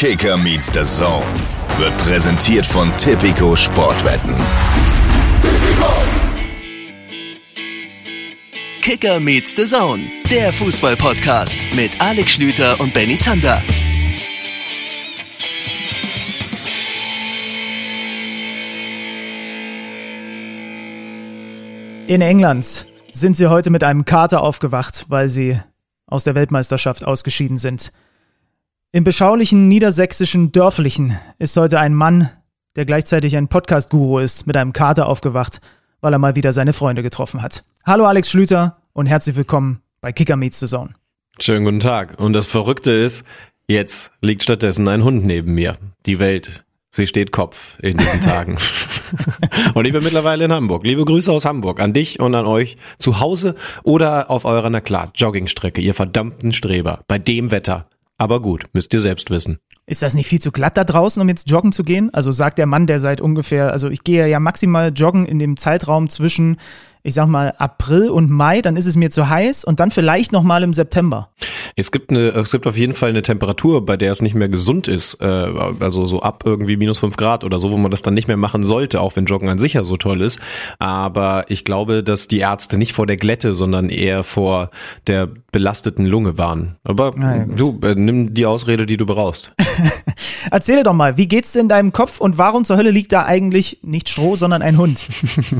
Kicker meets the Zone wird präsentiert von Tipico Sportwetten. Kicker meets the Zone, der Fußball-Podcast mit Alex Schlüter und Benny Zander. In England sind sie heute mit einem Kater aufgewacht, weil sie aus der Weltmeisterschaft ausgeschieden sind. Im beschaulichen niedersächsischen Dörflichen ist heute ein Mann, der gleichzeitig ein Podcast-Guru ist, mit einem Kater aufgewacht, weil er mal wieder seine Freunde getroffen hat. Hallo Alex Schlüter und herzlich willkommen bei Kicker Meets the Zone. Schönen guten Tag. Und das Verrückte ist, jetzt liegt stattdessen ein Hund neben mir. Die Welt Sie steht Kopf in diesen Tagen. und ich bin mittlerweile in Hamburg. Liebe Grüße aus Hamburg an dich und an euch zu Hause oder auf eurer, na klar, Joggingstrecke, ihr verdammten Streber. Bei dem Wetter. Aber gut, müsst ihr selbst wissen. Ist das nicht viel zu glatt da draußen, um jetzt joggen zu gehen? Also sagt der Mann, der seit ungefähr, also ich gehe ja maximal joggen in dem Zeitraum zwischen ich sag mal, April und Mai, dann ist es mir zu heiß und dann vielleicht nochmal im September. Es gibt eine, es gibt auf jeden Fall eine Temperatur, bei der es nicht mehr gesund ist, äh, also so ab irgendwie minus fünf Grad oder so, wo man das dann nicht mehr machen sollte, auch wenn Joggen an sich ja so toll ist. Aber ich glaube, dass die Ärzte nicht vor der Glätte, sondern eher vor der belasteten Lunge waren. Aber ja, du, äh, nimm die Ausrede, die du brauchst. Erzähle doch mal, wie geht's in deinem Kopf und warum zur Hölle liegt da eigentlich nicht Stroh, sondern ein Hund?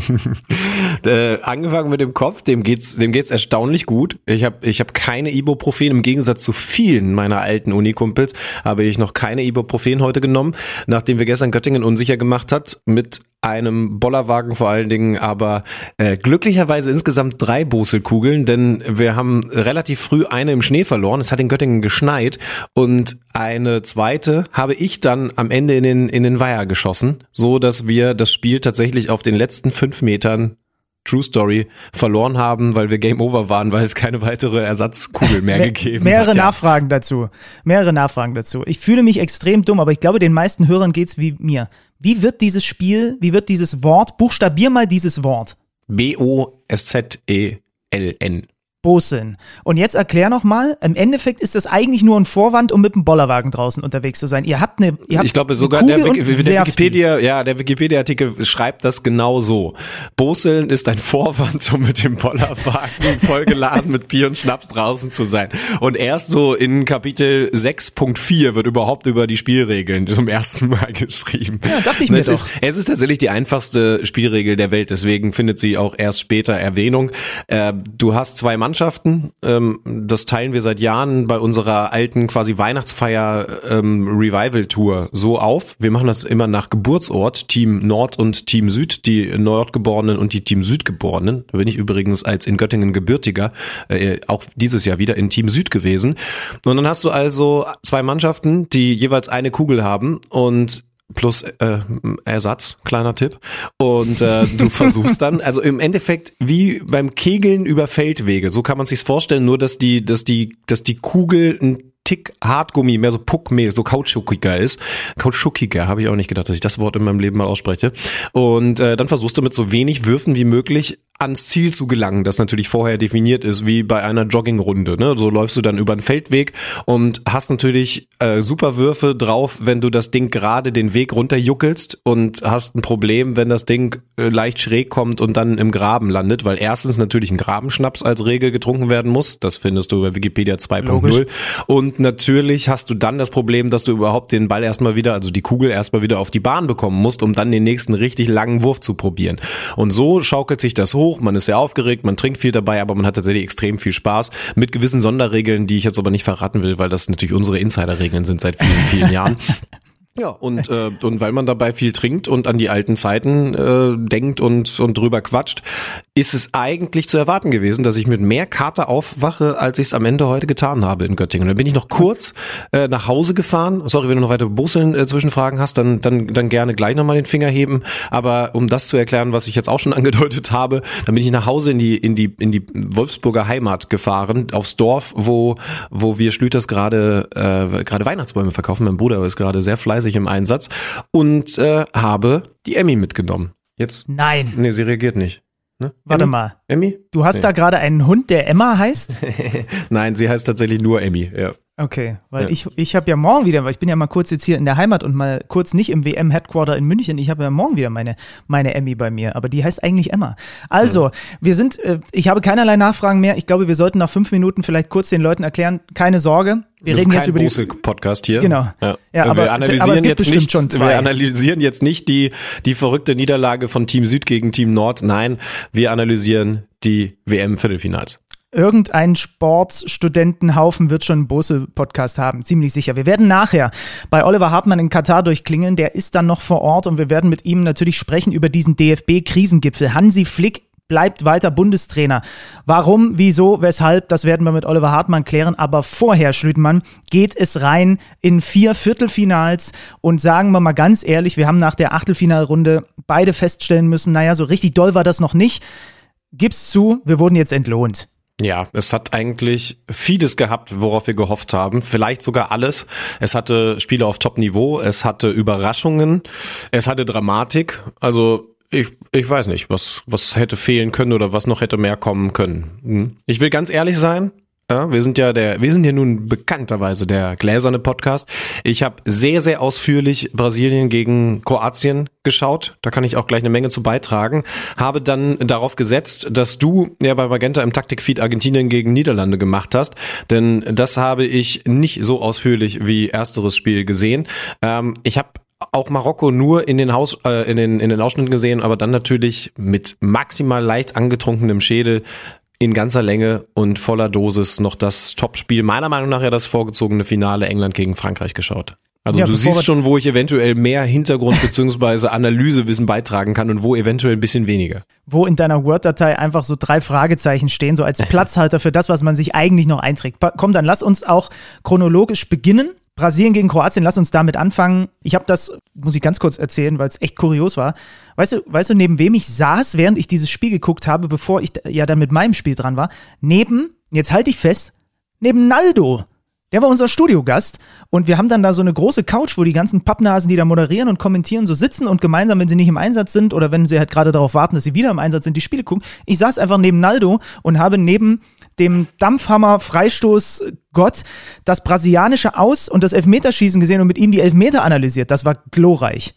äh, angefangen mit dem Kopf, dem geht's, dem geht's erstaunlich gut. Ich habe ich hab keine Ibuprofen, im Gegensatz zu vielen meiner alten Unikumpels habe ich noch keine Ibuprofen heute genommen, nachdem wir gestern Göttingen unsicher gemacht hat, mit einem Bollerwagen vor allen Dingen, aber äh, glücklicherweise insgesamt drei Boselkugeln, denn wir haben relativ früh eine im Schnee verloren. Es hat in Göttingen geschneit und eine zweite habe ich dann am Ende in den in den Weiher geschossen, so dass wir das Spiel tatsächlich auf den letzten fünf Metern True Story verloren haben, weil wir Game Over waren, weil es keine weitere Ersatzkugel mehr gegeben mehrere hat. Mehrere Nachfragen dazu. Mehrere Nachfragen dazu. Ich fühle mich extrem dumm, aber ich glaube, den meisten Hörern geht's wie mir. Wie wird dieses Spiel, wie wird dieses Wort, buchstabier mal dieses Wort. B-O-S-Z-E-L-N. Boseln. Und jetzt erklär noch mal, im Endeffekt ist das eigentlich nur ein Vorwand, um mit dem Bollerwagen draußen unterwegs zu sein. Ihr habt eine ihr habt Ich glaube sogar der, der, Wikipedia, ja, der Wikipedia Artikel schreibt das genau so. Boseln ist ein Vorwand, um mit dem Bollerwagen vollgeladen mit Bier und Schnaps draußen zu sein. Und erst so in Kapitel 6.4 wird überhaupt über die Spielregeln zum ersten Mal geschrieben. Ja, dachte ich mir es doch. Ist, es ist tatsächlich die einfachste Spielregel der Welt, deswegen findet sie auch erst später Erwähnung. Äh, du hast zwei Mann Mannschaften. Ähm, das teilen wir seit Jahren bei unserer alten quasi Weihnachtsfeier ähm, Revival Tour so auf. Wir machen das immer nach Geburtsort, Team Nord und Team Süd, die Nordgeborenen und die Team Südgeborenen. Da bin ich übrigens als in Göttingen gebürtiger äh, auch dieses Jahr wieder in Team Süd gewesen. Und dann hast du also zwei Mannschaften, die jeweils eine Kugel haben und plus äh, Ersatz, kleiner Tipp. Und äh, du versuchst dann, also im Endeffekt wie beim Kegeln über Feldwege, so kann man sich's vorstellen, nur dass die, dass die, dass die Kugel ein Tick Hartgummi, mehr so puckmäßig, so kautschukiger ist. Kautschukiger, habe ich auch nicht gedacht, dass ich das Wort in meinem Leben mal ausspreche. Und äh, dann versuchst du mit so wenig Würfen wie möglich ans Ziel zu gelangen, das natürlich vorher definiert ist, wie bei einer Joggingrunde. Ne? So läufst du dann über einen Feldweg und hast natürlich äh, super Würfe drauf, wenn du das Ding gerade den Weg runterjuckelst und hast ein Problem, wenn das Ding äh, leicht schräg kommt und dann im Graben landet, weil erstens natürlich ein Grabenschnaps als Regel getrunken werden muss. Das findest du bei Wikipedia 2.0. Und natürlich hast du dann das Problem, dass du überhaupt den Ball erstmal wieder, also die Kugel erstmal wieder auf die Bahn bekommen musst, um dann den nächsten richtig langen Wurf zu probieren. Und so schaukelt sich das hoch hoch, man ist sehr aufgeregt, man trinkt viel dabei, aber man hat tatsächlich extrem viel Spaß mit gewissen Sonderregeln, die ich jetzt aber nicht verraten will, weil das natürlich unsere Insiderregeln sind seit vielen, vielen Jahren. Ja, und, äh, und weil man dabei viel trinkt und an die alten Zeiten äh, denkt und, und drüber quatscht, ist es eigentlich zu erwarten gewesen, dass ich mit mehr Kater aufwache, als ich es am Ende heute getan habe in Göttingen. Dann bin ich noch kurz äh, nach Hause gefahren. Sorry, wenn du noch weitere Busseln äh, Zwischenfragen hast, dann, dann, dann gerne gleich nochmal den Finger heben. Aber um das zu erklären, was ich jetzt auch schon angedeutet habe, dann bin ich nach Hause in die, in die, in die Wolfsburger Heimat gefahren, aufs Dorf, wo, wo wir Schlüters gerade, äh, gerade Weihnachtsbäume verkaufen. Mein Bruder ist gerade sehr fleißig sich im Einsatz und äh, habe die Emmy mitgenommen. Jetzt? Nein. Nee, sie reagiert nicht. Ne? Warte Emmy? mal. Emmy? Du hast nee. da gerade einen Hund, der Emma heißt? Nein, sie heißt tatsächlich nur Emmy, ja. Okay, weil ja. ich, ich habe ja morgen wieder, weil ich bin ja mal kurz jetzt hier in der Heimat und mal kurz nicht im WM-Headquarter in München. Ich habe ja morgen wieder meine, meine Emmy bei mir, aber die heißt eigentlich Emma. Also, ja. wir sind, äh, ich habe keinerlei Nachfragen mehr. Ich glaube, wir sollten nach fünf Minuten vielleicht kurz den Leuten erklären, keine Sorge. Wir das reden jetzt über die Podcast hier. Genau. Ja, ja aber, wir analysieren aber jetzt nicht, schon zwei. Wir analysieren jetzt nicht die die verrückte Niederlage von Team Süd gegen Team Nord. Nein, wir analysieren die WM Viertelfinals irgendein Sportstudentenhaufen wird schon einen Bose-Podcast haben, ziemlich sicher. Wir werden nachher bei Oliver Hartmann in Katar durchklingeln, der ist dann noch vor Ort und wir werden mit ihm natürlich sprechen über diesen DFB-Krisengipfel. Hansi Flick bleibt weiter Bundestrainer. Warum, wieso, weshalb, das werden wir mit Oliver Hartmann klären. Aber vorher, Schlütmann, geht es rein in vier Viertelfinals und sagen wir mal ganz ehrlich, wir haben nach der Achtelfinalrunde beide feststellen müssen, naja, so richtig doll war das noch nicht. Gib's zu, wir wurden jetzt entlohnt. Ja, es hat eigentlich vieles gehabt, worauf wir gehofft haben. Vielleicht sogar alles. Es hatte Spiele auf Top-Niveau, es hatte Überraschungen, es hatte Dramatik. Also ich, ich weiß nicht, was, was hätte fehlen können oder was noch hätte mehr kommen können. Hm. Ich will ganz ehrlich sein, ja, wir sind ja der, wir sind ja nun bekannterweise der gläserne Podcast. Ich habe sehr, sehr ausführlich Brasilien gegen Kroatien geschaut. Da kann ich auch gleich eine Menge zu beitragen. Habe dann darauf gesetzt, dass du ja bei Magenta im Taktikfeed Argentinien gegen Niederlande gemacht hast. Denn das habe ich nicht so ausführlich wie ersteres Spiel gesehen. Ähm, ich habe auch Marokko nur in den Haus äh, in den in den Ausschnitten gesehen, aber dann natürlich mit maximal leicht angetrunkenem Schädel in ganzer Länge und voller Dosis noch das Topspiel, meiner Meinung nach ja das vorgezogene Finale England gegen Frankreich geschaut. Also ja, du siehst schon, wo ich eventuell mehr Hintergrund beziehungsweise Analysewissen beitragen kann und wo eventuell ein bisschen weniger. Wo in deiner Word-Datei einfach so drei Fragezeichen stehen, so als Platzhalter für das, was man sich eigentlich noch einträgt. Komm, dann lass uns auch chronologisch beginnen Brasilien gegen Kroatien, lass uns damit anfangen. Ich habe das, muss ich ganz kurz erzählen, weil es echt kurios war. Weißt du, weißt du, neben wem ich saß, während ich dieses Spiel geguckt habe, bevor ich ja dann mit meinem Spiel dran war? Neben, jetzt halte ich fest, neben Naldo. Der war unser Studiogast und wir haben dann da so eine große Couch, wo die ganzen Pappnasen, die da moderieren und kommentieren, so sitzen und gemeinsam, wenn sie nicht im Einsatz sind oder wenn sie halt gerade darauf warten, dass sie wieder im Einsatz sind, die Spiele gucken. Ich saß einfach neben Naldo und habe neben dem Dampfhammer Freistoß Gott das brasilianische Aus- und das Elfmeterschießen gesehen und mit ihm die Elfmeter analysiert. Das war glorreich.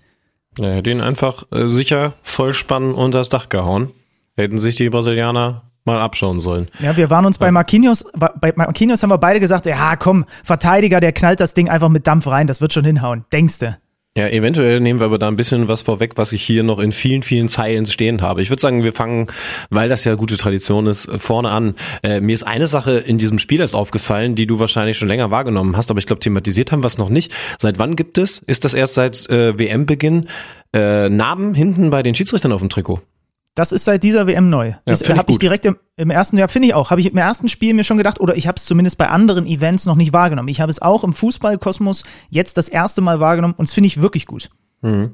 Er hätte ihn einfach äh, sicher Vollspann unter das Dach gehauen. Hätten sich die Brasilianer mal abschauen sollen. Ja, wir waren uns bei Marquinhos, bei Marquinhos haben wir beide gesagt, ja komm, Verteidiger, der knallt das Ding einfach mit Dampf rein, das wird schon hinhauen. Denkste. Ja, eventuell nehmen wir aber da ein bisschen was vorweg, was ich hier noch in vielen, vielen Zeilen stehen habe. Ich würde sagen, wir fangen, weil das ja gute Tradition ist, vorne an. Äh, mir ist eine Sache in diesem Spiel erst aufgefallen, die du wahrscheinlich schon länger wahrgenommen hast, aber ich glaube, thematisiert haben wir es noch nicht. Seit wann gibt es, ist das erst seit äh, WM-Beginn, äh, Narben hinten bei den Schiedsrichtern auf dem Trikot? Das ist seit dieser WM neu. Ja, ich, habe ich direkt im, im ersten Jahr, finde ich auch, habe ich im ersten Spiel mir schon gedacht, oder ich habe es zumindest bei anderen Events noch nicht wahrgenommen. Ich habe es auch im Fußballkosmos jetzt das erste Mal wahrgenommen und es finde ich wirklich gut. Mhm.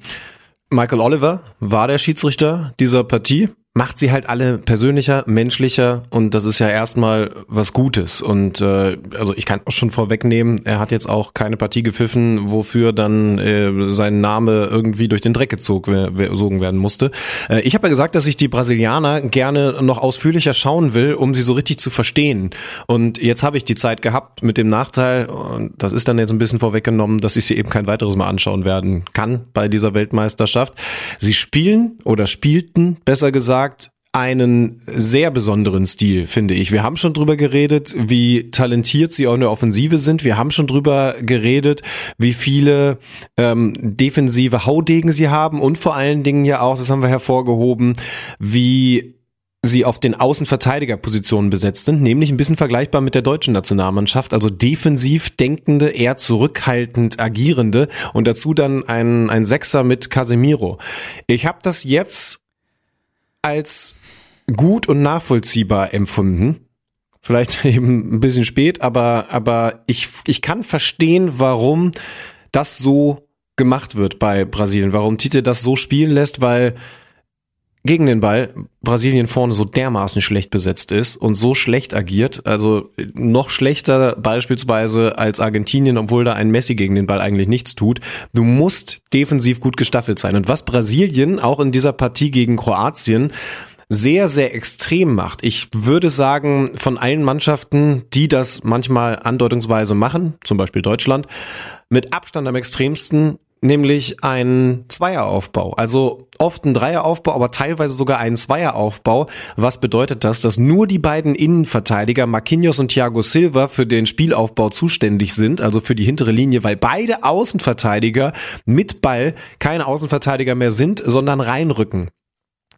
Michael Oliver war der Schiedsrichter dieser Partie macht sie halt alle persönlicher, menschlicher und das ist ja erstmal was Gutes. Und äh, also ich kann auch schon vorwegnehmen, er hat jetzt auch keine Partie gepfiffen, wofür dann äh, sein Name irgendwie durch den Dreck gezogen werden musste. Äh, ich habe ja gesagt, dass ich die Brasilianer gerne noch ausführlicher schauen will, um sie so richtig zu verstehen. Und jetzt habe ich die Zeit gehabt mit dem Nachteil, und das ist dann jetzt ein bisschen vorweggenommen, dass ich sie eben kein weiteres Mal anschauen werden kann bei dieser Weltmeisterschaft. Sie spielen oder spielten, besser gesagt, einen sehr besonderen Stil, finde ich. Wir haben schon drüber geredet, wie talentiert sie auch in der Offensive sind. Wir haben schon drüber geredet, wie viele ähm, defensive Haudegen sie haben und vor allen Dingen ja auch, das haben wir hervorgehoben, wie sie auf den Außenverteidigerpositionen besetzt sind, nämlich ein bisschen vergleichbar mit der deutschen Nationalmannschaft, also defensiv denkende, eher zurückhaltend agierende und dazu dann ein, ein Sechser mit Casemiro. Ich habe das jetzt als gut und nachvollziehbar empfunden. Vielleicht eben ein bisschen spät, aber, aber ich, ich kann verstehen, warum das so gemacht wird bei Brasilien, warum Tite das so spielen lässt, weil gegen den Ball Brasilien vorne so dermaßen schlecht besetzt ist und so schlecht agiert, also noch schlechter beispielsweise als Argentinien, obwohl da ein Messi gegen den Ball eigentlich nichts tut. Du musst defensiv gut gestaffelt sein. Und was Brasilien auch in dieser Partie gegen Kroatien sehr, sehr extrem macht. Ich würde sagen, von allen Mannschaften, die das manchmal andeutungsweise machen, zum Beispiel Deutschland, mit Abstand am extremsten nämlich ein Zweieraufbau. Also oft ein Dreieraufbau, aber teilweise sogar ein Zweieraufbau. Was bedeutet das? Dass nur die beiden Innenverteidiger, Marquinhos und Thiago Silva, für den Spielaufbau zuständig sind, also für die hintere Linie, weil beide Außenverteidiger mit Ball keine Außenverteidiger mehr sind, sondern reinrücken.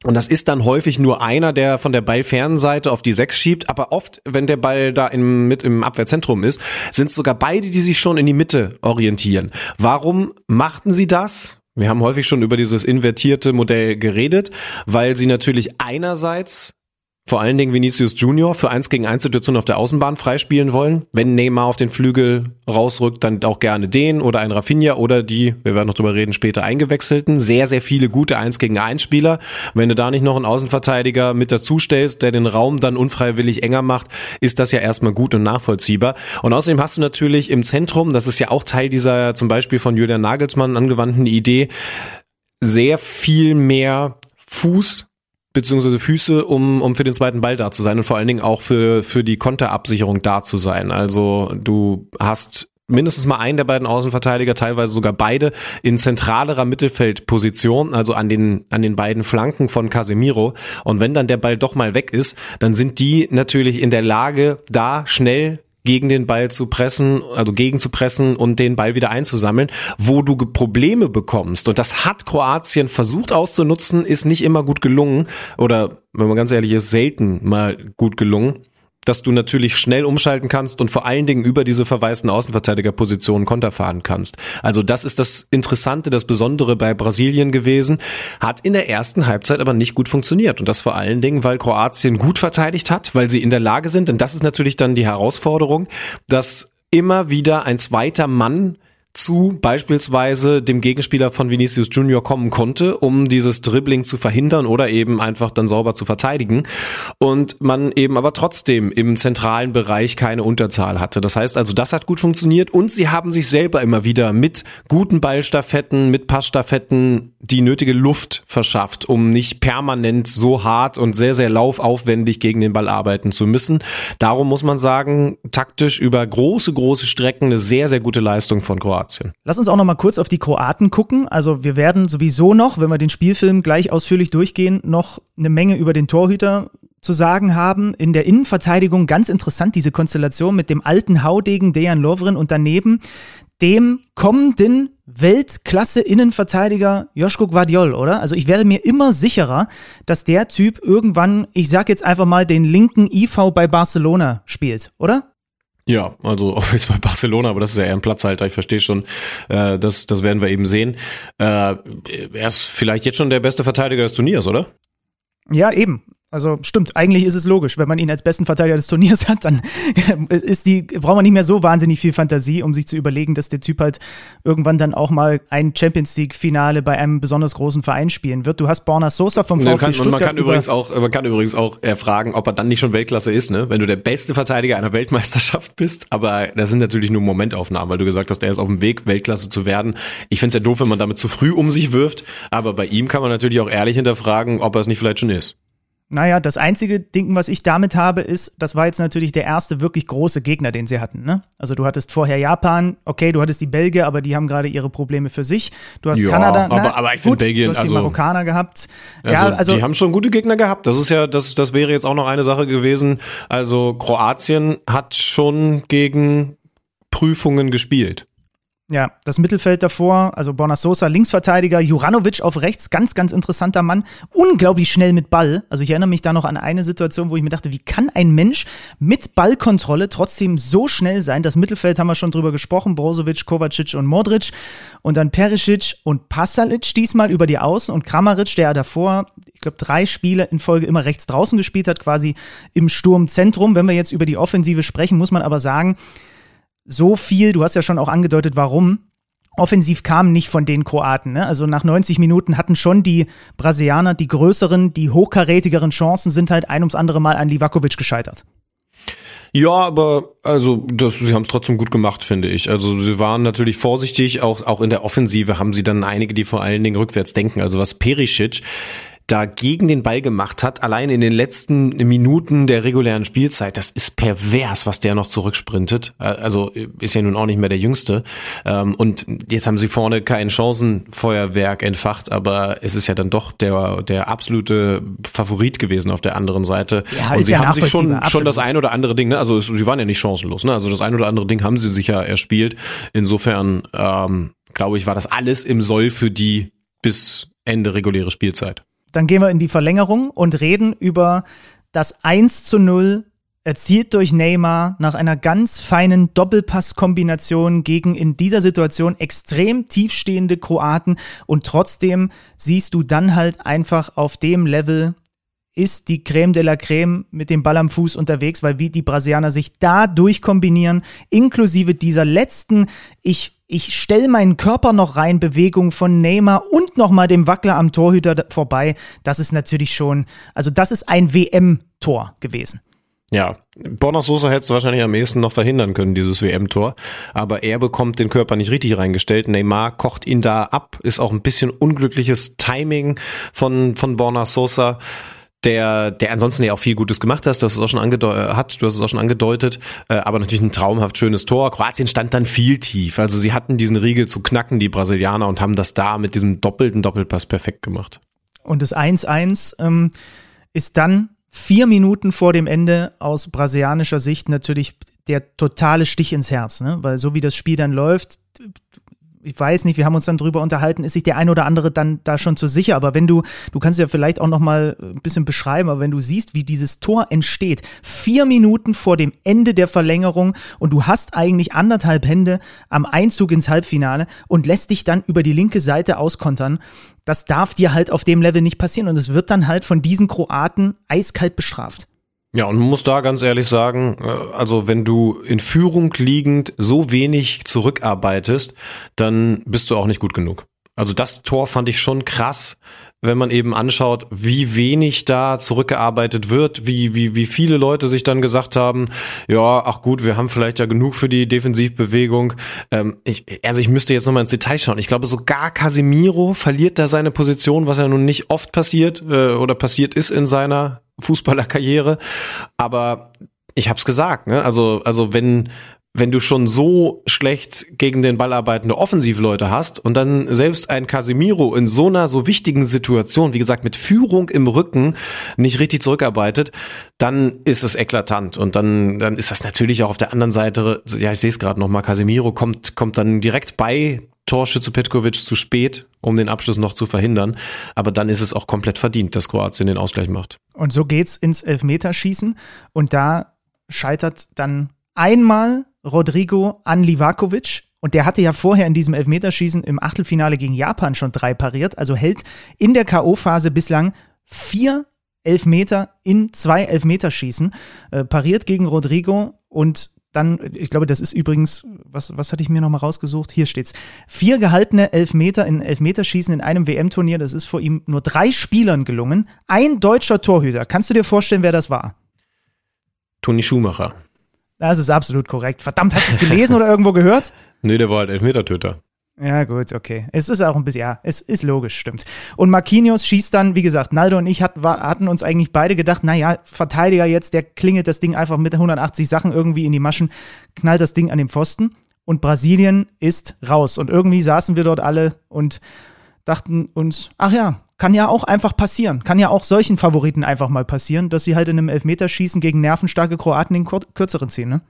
Und das ist dann häufig nur einer, der von der Ballfernseite auf die Sechs schiebt, aber oft, wenn der Ball da im, mit im Abwehrzentrum ist, sind es sogar beide, die sich schon in die Mitte orientieren. Warum machten sie das? Wir haben häufig schon über dieses invertierte Modell geredet, weil sie natürlich einerseits vor allen Dingen Vinicius Junior für 1 gegen 1 Situationen auf der Außenbahn freispielen wollen. Wenn Neymar auf den Flügel rausrückt, dann auch gerne den oder ein Rafinha oder die, wir werden noch drüber reden, später eingewechselten. Sehr, sehr viele gute 1 gegen 1 Spieler. Wenn du da nicht noch einen Außenverteidiger mit dazu stellst, der den Raum dann unfreiwillig enger macht, ist das ja erstmal gut und nachvollziehbar. Und außerdem hast du natürlich im Zentrum, das ist ja auch Teil dieser zum Beispiel von Julian Nagelsmann angewandten Idee, sehr viel mehr Fuß beziehungsweise Füße, um, um für den zweiten Ball da zu sein und vor allen Dingen auch für, für die Konterabsicherung da zu sein. Also du hast mindestens mal einen der beiden Außenverteidiger, teilweise sogar beide in zentralerer Mittelfeldposition, also an den, an den beiden Flanken von Casemiro. Und wenn dann der Ball doch mal weg ist, dann sind die natürlich in der Lage, da schnell gegen den Ball zu pressen, also gegen zu pressen und den Ball wieder einzusammeln, wo du Probleme bekommst. Und das hat Kroatien versucht auszunutzen, ist nicht immer gut gelungen oder, wenn man ganz ehrlich ist, selten mal gut gelungen dass du natürlich schnell umschalten kannst und vor allen Dingen über diese verwaisten Außenverteidigerpositionen konterfahren kannst. Also das ist das Interessante, das Besondere bei Brasilien gewesen. Hat in der ersten Halbzeit aber nicht gut funktioniert. Und das vor allen Dingen, weil Kroatien gut verteidigt hat, weil sie in der Lage sind, denn das ist natürlich dann die Herausforderung, dass immer wieder ein zweiter Mann zu beispielsweise dem Gegenspieler von Vinicius Junior kommen konnte, um dieses Dribbling zu verhindern oder eben einfach dann sauber zu verteidigen und man eben aber trotzdem im zentralen Bereich keine Unterzahl hatte. Das heißt also, das hat gut funktioniert und sie haben sich selber immer wieder mit guten Ballstaffetten, mit Passstaffetten die nötige Luft verschafft, um nicht permanent so hart und sehr, sehr laufaufwendig gegen den Ball arbeiten zu müssen. Darum muss man sagen, taktisch über große, große Strecken eine sehr, sehr gute Leistung von Kroatien. Kroatien. Lass uns auch noch mal kurz auf die Kroaten gucken. Also wir werden sowieso noch, wenn wir den Spielfilm gleich ausführlich durchgehen, noch eine Menge über den Torhüter zu sagen haben. In der Innenverteidigung ganz interessant diese Konstellation mit dem alten Haudegen Dejan Lovren und daneben dem kommenden Weltklasse-Innenverteidiger Joschko Guardiol, oder? Also ich werde mir immer sicherer, dass der Typ irgendwann, ich sag jetzt einfach mal, den linken IV bei Barcelona spielt, oder? Ja, also auch jetzt bei Barcelona, aber das ist ja eher ein Platzhalter, ich verstehe schon. Äh, das, das werden wir eben sehen. Äh, er ist vielleicht jetzt schon der beste Verteidiger des Turniers, oder? Ja, eben. Also stimmt, eigentlich ist es logisch, wenn man ihn als besten Verteidiger des Turniers hat, dann ist die, braucht man nicht mehr so wahnsinnig viel Fantasie, um sich zu überlegen, dass der Typ halt irgendwann dann auch mal ein Champions League-Finale bei einem besonders großen Verein spielen wird. Du hast Borna Sosa vom VfB kann, Stuttgart. Man kann übrigens auch, man kann übrigens auch erfragen, ob er dann nicht schon Weltklasse ist, ne? Wenn du der beste Verteidiger einer Weltmeisterschaft bist, aber das sind natürlich nur Momentaufnahmen, weil du gesagt hast, er ist auf dem Weg, Weltklasse zu werden. Ich finde es ja doof, wenn man damit zu früh um sich wirft, aber bei ihm kann man natürlich auch ehrlich hinterfragen, ob er es nicht vielleicht schon ist. Naja, das einzige Ding, was ich damit habe, ist, das war jetzt natürlich der erste wirklich große Gegner, den sie hatten. Ne? Also du hattest vorher Japan, okay, du hattest die Belgier, aber die haben gerade ihre Probleme für sich. Du hast ja, Kanada, aber, na, aber ich finde Belgien, du hast also, die Marokkaner gehabt. Also, ja, also die haben schon gute Gegner gehabt. Das ist ja, das, das wäre jetzt auch noch eine Sache gewesen. Also Kroatien hat schon gegen Prüfungen gespielt. Ja, das Mittelfeld davor, also Borna Sosa, Linksverteidiger, Juranovic auf rechts, ganz, ganz interessanter Mann, unglaublich schnell mit Ball. Also ich erinnere mich da noch an eine Situation, wo ich mir dachte, wie kann ein Mensch mit Ballkontrolle trotzdem so schnell sein? Das Mittelfeld haben wir schon drüber gesprochen, Brozovic, Kovacic und Modric und dann Perisic und Pasalic diesmal über die Außen und Kramaric, der davor, ich glaube, drei Spiele in Folge immer rechts draußen gespielt hat, quasi im Sturmzentrum. Wenn wir jetzt über die Offensive sprechen, muss man aber sagen, so viel, du hast ja schon auch angedeutet, warum. Offensiv kam nicht von den Kroaten. Ne? Also nach 90 Minuten hatten schon die Brasilianer die größeren, die hochkarätigeren Chancen, sind halt ein ums andere Mal an Livakovic gescheitert. Ja, aber also das, sie haben es trotzdem gut gemacht, finde ich. Also sie waren natürlich vorsichtig, auch auch in der Offensive haben sie dann einige, die vor allen Dingen rückwärts denken. Also was Perisic, da gegen den Ball gemacht hat, allein in den letzten Minuten der regulären Spielzeit, das ist pervers, was der noch zurücksprintet. Äh, also ist ja nun auch nicht mehr der Jüngste. Ähm, und jetzt haben sie vorne kein Chancenfeuerwerk entfacht, aber es ist ja dann doch der, der absolute Favorit gewesen auf der anderen Seite. Ja, und sie ja haben sich schon, schon das ein oder andere Ding, ne? also es, sie waren ja nicht chancenlos, ne? also das ein oder andere Ding haben sie sich ja erspielt. Insofern ähm, glaube ich, war das alles im Soll für die bis Ende reguläre Spielzeit. Dann gehen wir in die Verlängerung und reden über das 1 zu 0 erzielt durch Neymar nach einer ganz feinen Doppelpasskombination gegen in dieser Situation extrem tiefstehende Kroaten. Und trotzdem siehst du dann halt einfach auf dem Level ist die Creme de la Creme mit dem Ball am Fuß unterwegs, weil wie die Brasilianer sich da durchkombinieren, inklusive dieser letzten, ich, ich stelle meinen Körper noch rein, Bewegung von Neymar und nochmal dem Wackler am Torhüter vorbei, das ist natürlich schon, also das ist ein WM-Tor gewesen. Ja, Borna Sosa hätte es wahrscheinlich am ehesten noch verhindern können, dieses WM-Tor. Aber er bekommt den Körper nicht richtig reingestellt. Neymar kocht ihn da ab. Ist auch ein bisschen unglückliches Timing von, von Borna Sosa. Der, der ansonsten ja auch viel Gutes gemacht hat, du hast es auch schon angedeutet, hat, du hast es auch schon angedeutet, äh, aber natürlich ein traumhaft schönes Tor. Kroatien stand dann viel tief. Also sie hatten diesen Riegel zu knacken, die Brasilianer, und haben das da mit diesem doppelten Doppelpass perfekt gemacht. Und das 1-1 ähm, ist dann vier Minuten vor dem Ende aus brasilianischer Sicht natürlich der totale Stich ins Herz, ne? weil so wie das Spiel dann läuft, ich weiß nicht, wir haben uns dann drüber unterhalten, ist sich der ein oder andere dann da schon zu sicher, aber wenn du, du kannst ja vielleicht auch noch mal ein bisschen beschreiben, aber wenn du siehst, wie dieses Tor entsteht, vier Minuten vor dem Ende der Verlängerung und du hast eigentlich anderthalb Hände am Einzug ins Halbfinale und lässt dich dann über die linke Seite auskontern, das darf dir halt auf dem Level nicht passieren und es wird dann halt von diesen Kroaten eiskalt bestraft. Ja, und man muss da ganz ehrlich sagen, äh, also wenn du in Führung liegend so wenig zurückarbeitest, dann bist du auch nicht gut genug. Also das Tor fand ich schon krass, wenn man eben anschaut, wie wenig da zurückgearbeitet wird, wie, wie, wie viele Leute sich dann gesagt haben, ja, ach gut, wir haben vielleicht ja genug für die Defensivbewegung. Ähm, ich, also ich müsste jetzt nochmal ins Detail schauen. Ich glaube, sogar Casemiro verliert da seine Position, was ja nun nicht oft passiert äh, oder passiert ist in seiner Fußballerkarriere. Aber ich hab's gesagt, ne? Also, also wenn, wenn du schon so schlecht gegen den Ball arbeitende Offensivleute hast und dann selbst ein Casemiro in so einer so wichtigen Situation, wie gesagt, mit Führung im Rücken nicht richtig zurückarbeitet, dann ist es eklatant. Und dann, dann ist das natürlich auch auf der anderen Seite, ja, ich sehe es gerade nochmal, Casemiro kommt, kommt dann direkt bei Torschütze Petkovic zu spät, um den Abschluss noch zu verhindern. Aber dann ist es auch komplett verdient, dass Kroatien den Ausgleich macht. Und so geht's ins Elfmeterschießen und da scheitert dann einmal Rodrigo an Livakovic. Und der hatte ja vorher in diesem Elfmeterschießen im Achtelfinale gegen Japan schon drei pariert. Also hält in der K.O.-Phase bislang vier Elfmeter in zwei Elfmeterschießen. Äh, pariert gegen Rodrigo und dann, ich glaube, das ist übrigens, was, was hatte ich mir nochmal rausgesucht? Hier steht's. Vier gehaltene Elfmeter in Elfmeterschießen in einem WM-Turnier. Das ist vor ihm nur drei Spielern gelungen. Ein deutscher Torhüter. Kannst du dir vorstellen, wer das war? Toni Schumacher. Das ist absolut korrekt. Verdammt, hast du es gelesen oder irgendwo gehört? Nee, der war halt Elfmetertöter. Ja, gut, okay. Es ist auch ein bisschen, ja, es ist logisch, stimmt. Und Marquinhos schießt dann, wie gesagt, Naldo und ich hat, hatten uns eigentlich beide gedacht, naja, Verteidiger jetzt, der klingelt das Ding einfach mit 180 Sachen irgendwie in die Maschen, knallt das Ding an den Pfosten und Brasilien ist raus. Und irgendwie saßen wir dort alle und dachten uns, ach ja, kann ja auch einfach passieren. Kann ja auch solchen Favoriten einfach mal passieren, dass sie halt in einem Elfmeterschießen gegen nervenstarke Kroaten den kürzeren ziehen, ne?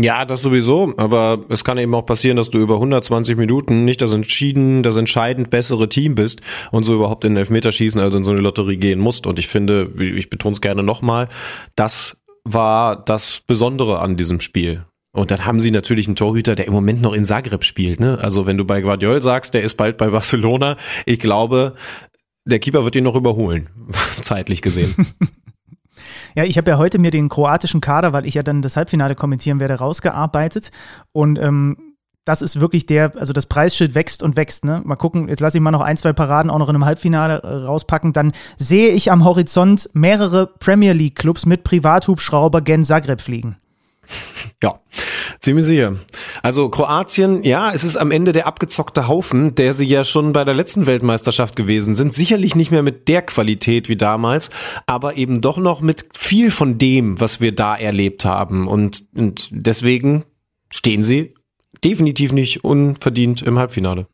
Ja, das sowieso, aber es kann eben auch passieren, dass du über 120 Minuten nicht das entschieden, das entscheidend bessere Team bist und so überhaupt in den Elfmeterschießen, also in so eine Lotterie gehen musst. Und ich finde, ich betone es gerne nochmal, das war das Besondere an diesem Spiel. Und dann haben sie natürlich einen Torhüter, der im Moment noch in Zagreb spielt. Ne? Also wenn du bei Guardiol sagst, der ist bald bei Barcelona, ich glaube, der Keeper wird ihn noch überholen, zeitlich gesehen. Ja, ich habe ja heute mir den kroatischen Kader, weil ich ja dann das Halbfinale kommentieren werde, rausgearbeitet. Und ähm, das ist wirklich der, also das Preisschild wächst und wächst. Ne? Mal gucken, jetzt lasse ich mal noch ein, zwei Paraden auch noch in einem Halbfinale äh, rauspacken. Dann sehe ich am Horizont mehrere Premier League-Clubs mit Privathubschrauber gen Zagreb fliegen. Ja, Ziemlich sicher. Also Kroatien, ja, es ist am Ende der abgezockte Haufen, der sie ja schon bei der letzten Weltmeisterschaft gewesen sind. Sicherlich nicht mehr mit der Qualität wie damals, aber eben doch noch mit viel von dem, was wir da erlebt haben. Und, und deswegen stehen sie definitiv nicht unverdient im Halbfinale.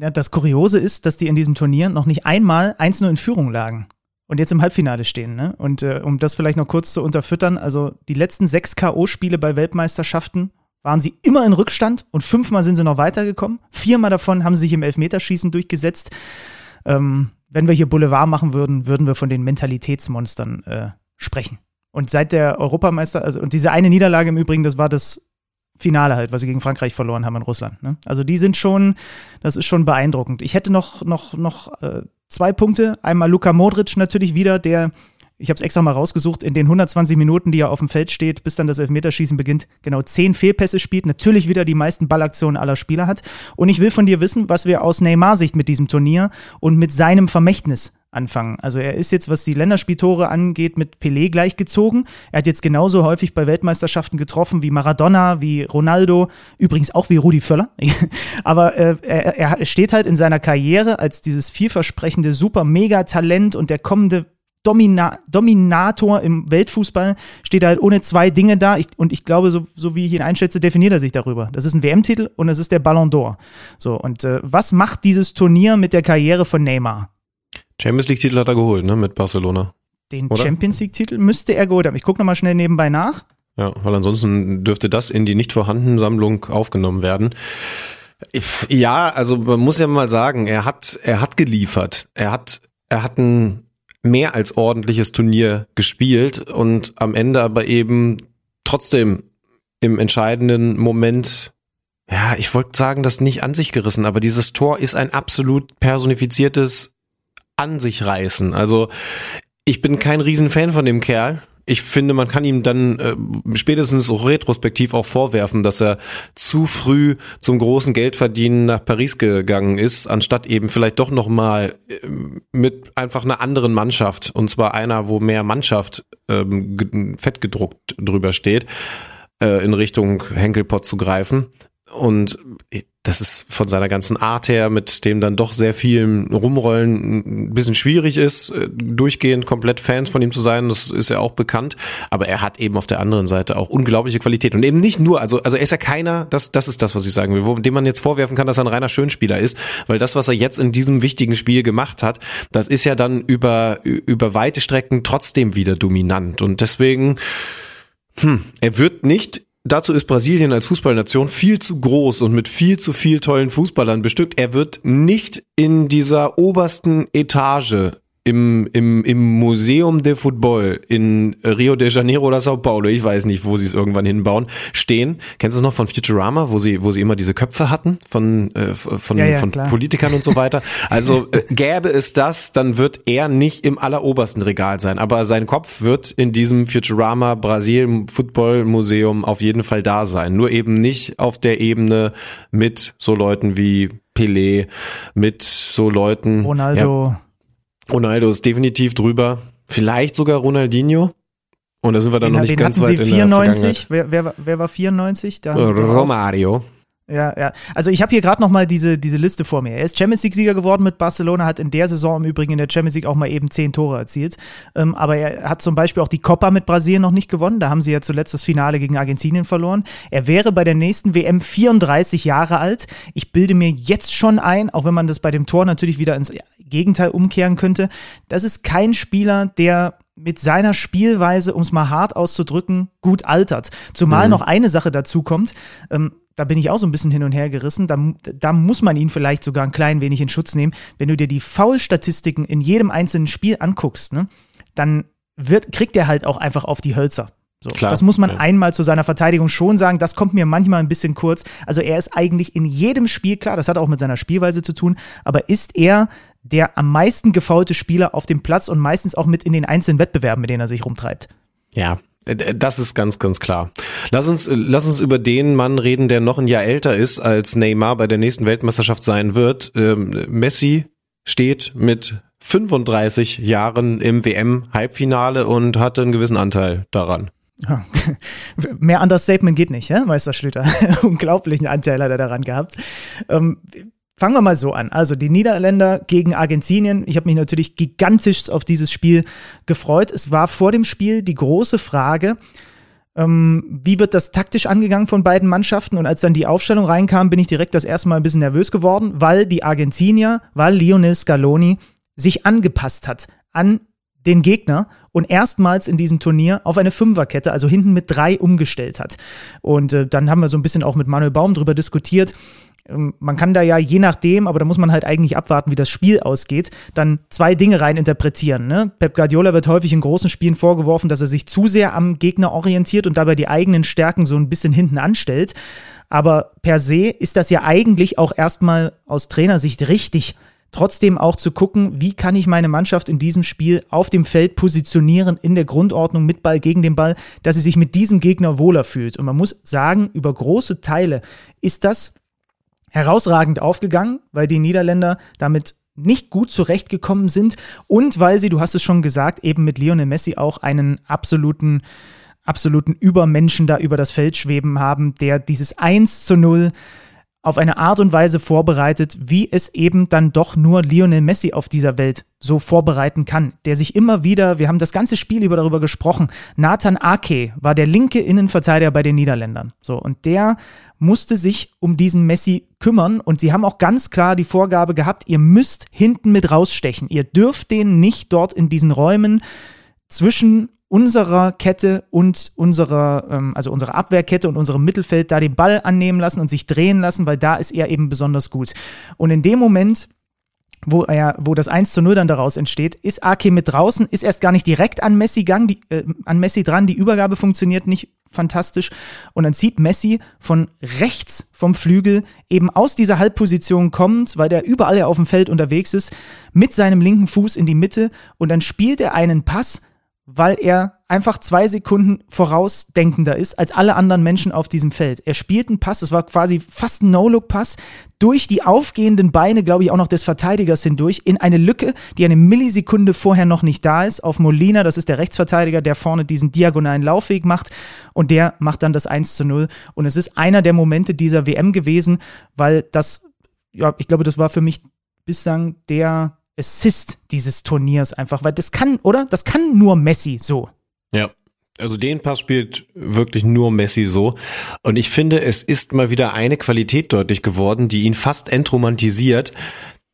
Ja, das Kuriose ist, dass die in diesem Turnier noch nicht einmal 1-0 in Führung lagen und jetzt im Halbfinale stehen. Ne? Und äh, um das vielleicht noch kurz zu unterfüttern, also die letzten sechs K.O.-Spiele bei Weltmeisterschaften waren sie immer in Rückstand und fünfmal sind sie noch weitergekommen. Viermal davon haben sie sich im Elfmeterschießen durchgesetzt. Ähm, wenn wir hier Boulevard machen würden, würden wir von den Mentalitätsmonstern äh, sprechen. Und seit der Europameister, also und diese eine Niederlage im Übrigen, das war das Finale halt, was sie gegen Frankreich verloren haben in Russland. Ne? Also die sind schon, das ist schon beeindruckend. Ich hätte noch, noch, noch äh, zwei Punkte. Einmal Luka Modric natürlich wieder, der, ich habe es extra mal rausgesucht, in den 120 Minuten, die er auf dem Feld steht, bis dann das Elfmeterschießen beginnt, genau zehn Fehlpässe spielt, natürlich wieder die meisten Ballaktionen aller Spieler hat. Und ich will von dir wissen, was wir aus Neymar-Sicht mit diesem Turnier und mit seinem Vermächtnis anfangen. Also er ist jetzt, was die Länderspieltore angeht, mit Pelé gleichgezogen. Er hat jetzt genauso häufig bei Weltmeisterschaften getroffen wie Maradona, wie Ronaldo, übrigens auch wie Rudi Völler. Aber äh, er, er steht halt in seiner Karriere als dieses vielversprechende, super Megatalent und der kommende Domina Dominator im Weltfußball steht halt ohne zwei Dinge da. Ich, und ich glaube, so, so wie ich ihn einschätze, definiert er sich darüber. Das ist ein WM-Titel und es ist der Ballon d'Or. So, und äh, was macht dieses Turnier mit der Karriere von Neymar? Champions League-Titel hat er geholt, ne, mit Barcelona. Den Oder? Champions League-Titel müsste er geholt haben. Ich gucke nochmal schnell nebenbei nach. Ja, weil ansonsten dürfte das in die nicht vorhandene Sammlung aufgenommen werden. Ja, also man muss ja mal sagen, er hat, er hat geliefert. Er hat, er hat ein mehr als ordentliches Turnier gespielt und am Ende aber eben trotzdem im entscheidenden Moment ja, ich wollte sagen, das nicht an sich gerissen, aber dieses Tor ist ein absolut personifiziertes an sich reißen. Also ich bin kein Riesenfan von dem Kerl. Ich finde, man kann ihm dann äh, spätestens retrospektiv auch vorwerfen, dass er zu früh zum großen Geldverdienen nach Paris gegangen ist, anstatt eben vielleicht doch noch mal äh, mit einfach einer anderen Mannschaft und zwar einer, wo mehr Mannschaft ähm, fett gedruckt drüber steht, äh, in Richtung Henkelpott zu greifen. Und das ist von seiner ganzen Art her, mit dem dann doch sehr viel Rumrollen ein bisschen schwierig ist, äh, durchgehend komplett Fans von ihm zu sein, das ist ja auch bekannt. Aber er hat eben auf der anderen Seite auch unglaubliche Qualität. Und eben nicht nur, also, also er ist ja keiner, das, das ist das, was ich sagen will, wo, dem man jetzt vorwerfen kann, dass er ein reiner Schönspieler ist, weil das, was er jetzt in diesem wichtigen Spiel gemacht hat, das ist ja dann über, über weite Strecken trotzdem wieder dominant. Und deswegen, hm, er wird nicht dazu ist Brasilien als Fußballnation viel zu groß und mit viel zu viel tollen Fußballern bestückt. Er wird nicht in dieser obersten Etage im, im, im Museum de Football in Rio de Janeiro oder Sao Paulo, ich weiß nicht, wo sie es irgendwann hinbauen, stehen. Kennst du es noch von Futurama, wo sie, wo sie immer diese Köpfe hatten von, äh, von, ja, ja, von Politikern und so weiter? Also äh, gäbe es das, dann wird er nicht im allerobersten Regal sein, aber sein Kopf wird in diesem Futurama Brasil Football Museum auf jeden Fall da sein. Nur eben nicht auf der Ebene mit so Leuten wie Pelé, mit so Leuten. Ronaldo. Ja, Ronaldo ist definitiv drüber. Vielleicht sogar Ronaldinho. Und da sind wir dann den, noch nicht ganz weit Sie 94. Wer, wer, wer war 94? Da Romario. Ja, ja. Also ich habe hier gerade noch mal diese, diese Liste vor mir. Er ist Champions League-Sieger geworden mit Barcelona, hat in der Saison im Übrigen in der Champions League auch mal eben zehn Tore erzielt. Ähm, aber er hat zum Beispiel auch die Copa mit Brasilien noch nicht gewonnen. Da haben sie ja zuletzt das Finale gegen Argentinien verloren. Er wäre bei der nächsten WM 34 Jahre alt. Ich bilde mir jetzt schon ein, auch wenn man das bei dem Tor natürlich wieder ins Gegenteil umkehren könnte, das ist kein Spieler, der mit seiner Spielweise, um es mal hart auszudrücken, gut altert. Zumal mhm. noch eine Sache dazu kommt. Ähm, da bin ich auch so ein bisschen hin und her gerissen. Da, da muss man ihn vielleicht sogar ein klein wenig in Schutz nehmen. Wenn du dir die Foul-Statistiken in jedem einzelnen Spiel anguckst, ne, dann wird, kriegt er halt auch einfach auf die Hölzer. So, Klar, das muss man ja. einmal zu seiner Verteidigung schon sagen. Das kommt mir manchmal ein bisschen kurz. Also er ist eigentlich in jedem Spiel, klar, das hat auch mit seiner Spielweise zu tun, aber ist er der am meisten gefaulte Spieler auf dem Platz und meistens auch mit in den einzelnen Wettbewerben, mit denen er sich rumtreibt. Ja, äh, das ist ganz, ganz klar. Lass uns, äh, lass uns über den Mann reden, der noch ein Jahr älter ist, als Neymar bei der nächsten Weltmeisterschaft sein wird. Ähm, Messi steht mit 35 Jahren im WM-Halbfinale und hatte einen gewissen Anteil daran. Mehr Understatement geht nicht, ja, Meister Schlüter. Unglaublichen Anteil hat er daran gehabt. Ähm, fangen wir mal so an. Also die Niederländer gegen Argentinien. Ich habe mich natürlich gigantisch auf dieses Spiel gefreut. Es war vor dem Spiel die große Frage, ähm, wie wird das taktisch angegangen von beiden Mannschaften? Und als dann die Aufstellung reinkam, bin ich direkt das erste Mal ein bisschen nervös geworden, weil die Argentinier, weil Lionel Scaloni sich angepasst hat an den Gegner und erstmals in diesem Turnier auf eine Fünferkette, also hinten mit drei umgestellt hat. Und äh, dann haben wir so ein bisschen auch mit Manuel Baum drüber diskutiert. Ähm, man kann da ja je nachdem, aber da muss man halt eigentlich abwarten, wie das Spiel ausgeht, dann zwei Dinge rein interpretieren. Ne? Pep Guardiola wird häufig in großen Spielen vorgeworfen, dass er sich zu sehr am Gegner orientiert und dabei die eigenen Stärken so ein bisschen hinten anstellt. Aber per se ist das ja eigentlich auch erstmal aus Trainersicht richtig trotzdem auch zu gucken, wie kann ich meine Mannschaft in diesem Spiel auf dem Feld positionieren, in der Grundordnung mit Ball gegen den Ball, dass sie sich mit diesem Gegner wohler fühlt. Und man muss sagen, über große Teile ist das herausragend aufgegangen, weil die Niederländer damit nicht gut zurechtgekommen sind und weil sie, du hast es schon gesagt, eben mit Lionel Messi auch einen absoluten absoluten Übermenschen da über das Feld schweben haben, der dieses 1 zu 0 auf eine Art und Weise vorbereitet, wie es eben dann doch nur Lionel Messi auf dieser Welt so vorbereiten kann, der sich immer wieder, wir haben das ganze Spiel über darüber gesprochen, Nathan Ake war der linke Innenverteidiger bei den Niederländern. So, und der musste sich um diesen Messi kümmern und sie haben auch ganz klar die Vorgabe gehabt, ihr müsst hinten mit rausstechen. Ihr dürft den nicht dort in diesen Räumen zwischen unserer Kette und unserer, ähm, also unserer Abwehrkette und unserem Mittelfeld da den Ball annehmen lassen und sich drehen lassen, weil da ist er eben besonders gut. Und in dem Moment, wo er, wo das 1 zu 0 dann daraus entsteht, ist Ake mit draußen, ist erst gar nicht direkt an Messi gang, die, äh, an Messi dran, die Übergabe funktioniert nicht fantastisch. Und dann zieht Messi von rechts vom Flügel eben aus dieser Halbposition kommend, weil der überall ja auf dem Feld unterwegs ist, mit seinem linken Fuß in die Mitte und dann spielt er einen Pass, weil er einfach zwei Sekunden vorausdenkender ist als alle anderen Menschen auf diesem Feld. Er spielt einen Pass, es war quasi fast ein No-Look-Pass, durch die aufgehenden Beine, glaube ich, auch noch des Verteidigers hindurch, in eine Lücke, die eine Millisekunde vorher noch nicht da ist, auf Molina, das ist der Rechtsverteidiger, der vorne diesen diagonalen Laufweg macht und der macht dann das 1 zu 0. Und es ist einer der Momente dieser WM gewesen, weil das, ja, ich glaube, das war für mich bislang der Assist dieses Turniers einfach, weil das kann, oder? Das kann nur Messi so. Ja. Also den Pass spielt wirklich nur Messi so. Und ich finde, es ist mal wieder eine Qualität deutlich geworden, die ihn fast entromantisiert.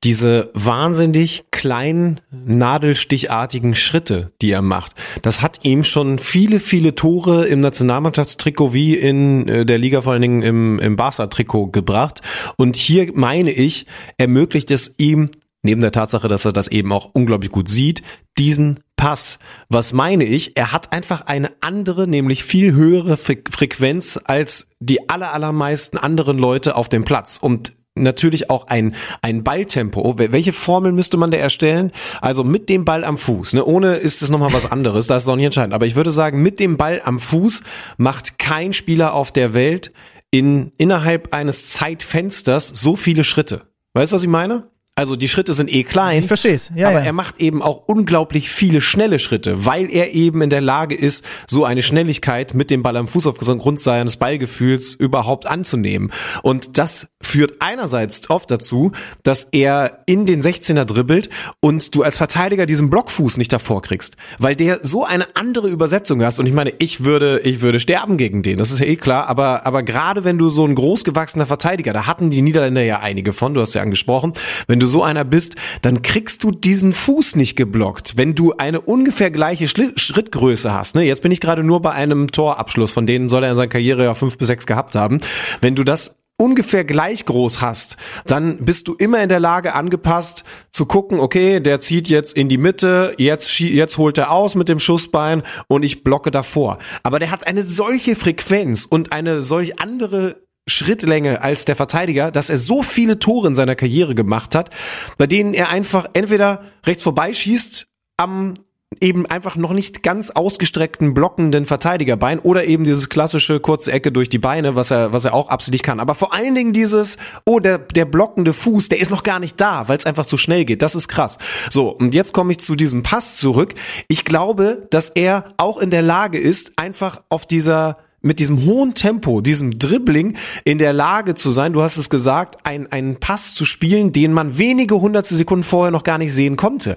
Diese wahnsinnig kleinen, nadelstichartigen Schritte, die er macht. Das hat ihm schon viele, viele Tore im Nationalmannschaftstrikot wie in äh, der Liga vor allen Dingen im, im Barca-Trikot gebracht. Und hier meine ich, ermöglicht es ihm neben der Tatsache, dass er das eben auch unglaublich gut sieht, diesen Pass. Was meine ich? Er hat einfach eine andere, nämlich viel höhere Frequenz als die aller, allermeisten anderen Leute auf dem Platz. Und natürlich auch ein, ein Balltempo. Welche Formel müsste man da erstellen? Also mit dem Ball am Fuß. Ne? Ohne ist es nochmal was anderes, das ist noch nicht entscheidend. Aber ich würde sagen, mit dem Ball am Fuß macht kein Spieler auf der Welt in, innerhalb eines Zeitfensters so viele Schritte. Weißt du, was ich meine? Also die Schritte sind eh klein. Ich verstehe es. Ja, aber ja. er macht eben auch unglaublich viele schnelle Schritte, weil er eben in der Lage ist, so eine Schnelligkeit mit dem Ball am Fuß aufgrund seines Ballgefühls überhaupt anzunehmen. Und das führt einerseits oft dazu, dass er in den 16er dribbelt und du als Verteidiger diesen Blockfuß nicht davor kriegst, weil der so eine andere Übersetzung hast. Und ich meine, ich würde, ich würde sterben gegen den. Das ist ja eh klar. Aber, aber gerade wenn du so ein großgewachsener Verteidiger, da hatten die Niederländer ja einige von, du hast ja angesprochen, wenn du so einer bist, dann kriegst du diesen Fuß nicht geblockt. Wenn du eine ungefähr gleiche Schrittgröße hast, ne, jetzt bin ich gerade nur bei einem Torabschluss, von denen soll er in seiner Karriere ja fünf bis sechs gehabt haben. Wenn du das ungefähr gleich groß hast, dann bist du immer in der Lage angepasst zu gucken, okay, der zieht jetzt in die Mitte, jetzt, jetzt holt er aus mit dem Schussbein und ich blocke davor. Aber der hat eine solche Frequenz und eine solch andere Schrittlänge als der Verteidiger, dass er so viele Tore in seiner Karriere gemacht hat, bei denen er einfach entweder rechts vorbeischießt am eben einfach noch nicht ganz ausgestreckten blockenden Verteidigerbein oder eben dieses klassische kurze Ecke durch die Beine, was er was er auch absolut kann. Aber vor allen Dingen dieses oh der der blockende Fuß, der ist noch gar nicht da, weil es einfach zu schnell geht. Das ist krass. So und jetzt komme ich zu diesem Pass zurück. Ich glaube, dass er auch in der Lage ist, einfach auf dieser mit diesem hohen Tempo, diesem Dribbling in der Lage zu sein, du hast es gesagt, ein, einen Pass zu spielen, den man wenige hundertstel Sekunden vorher noch gar nicht sehen konnte.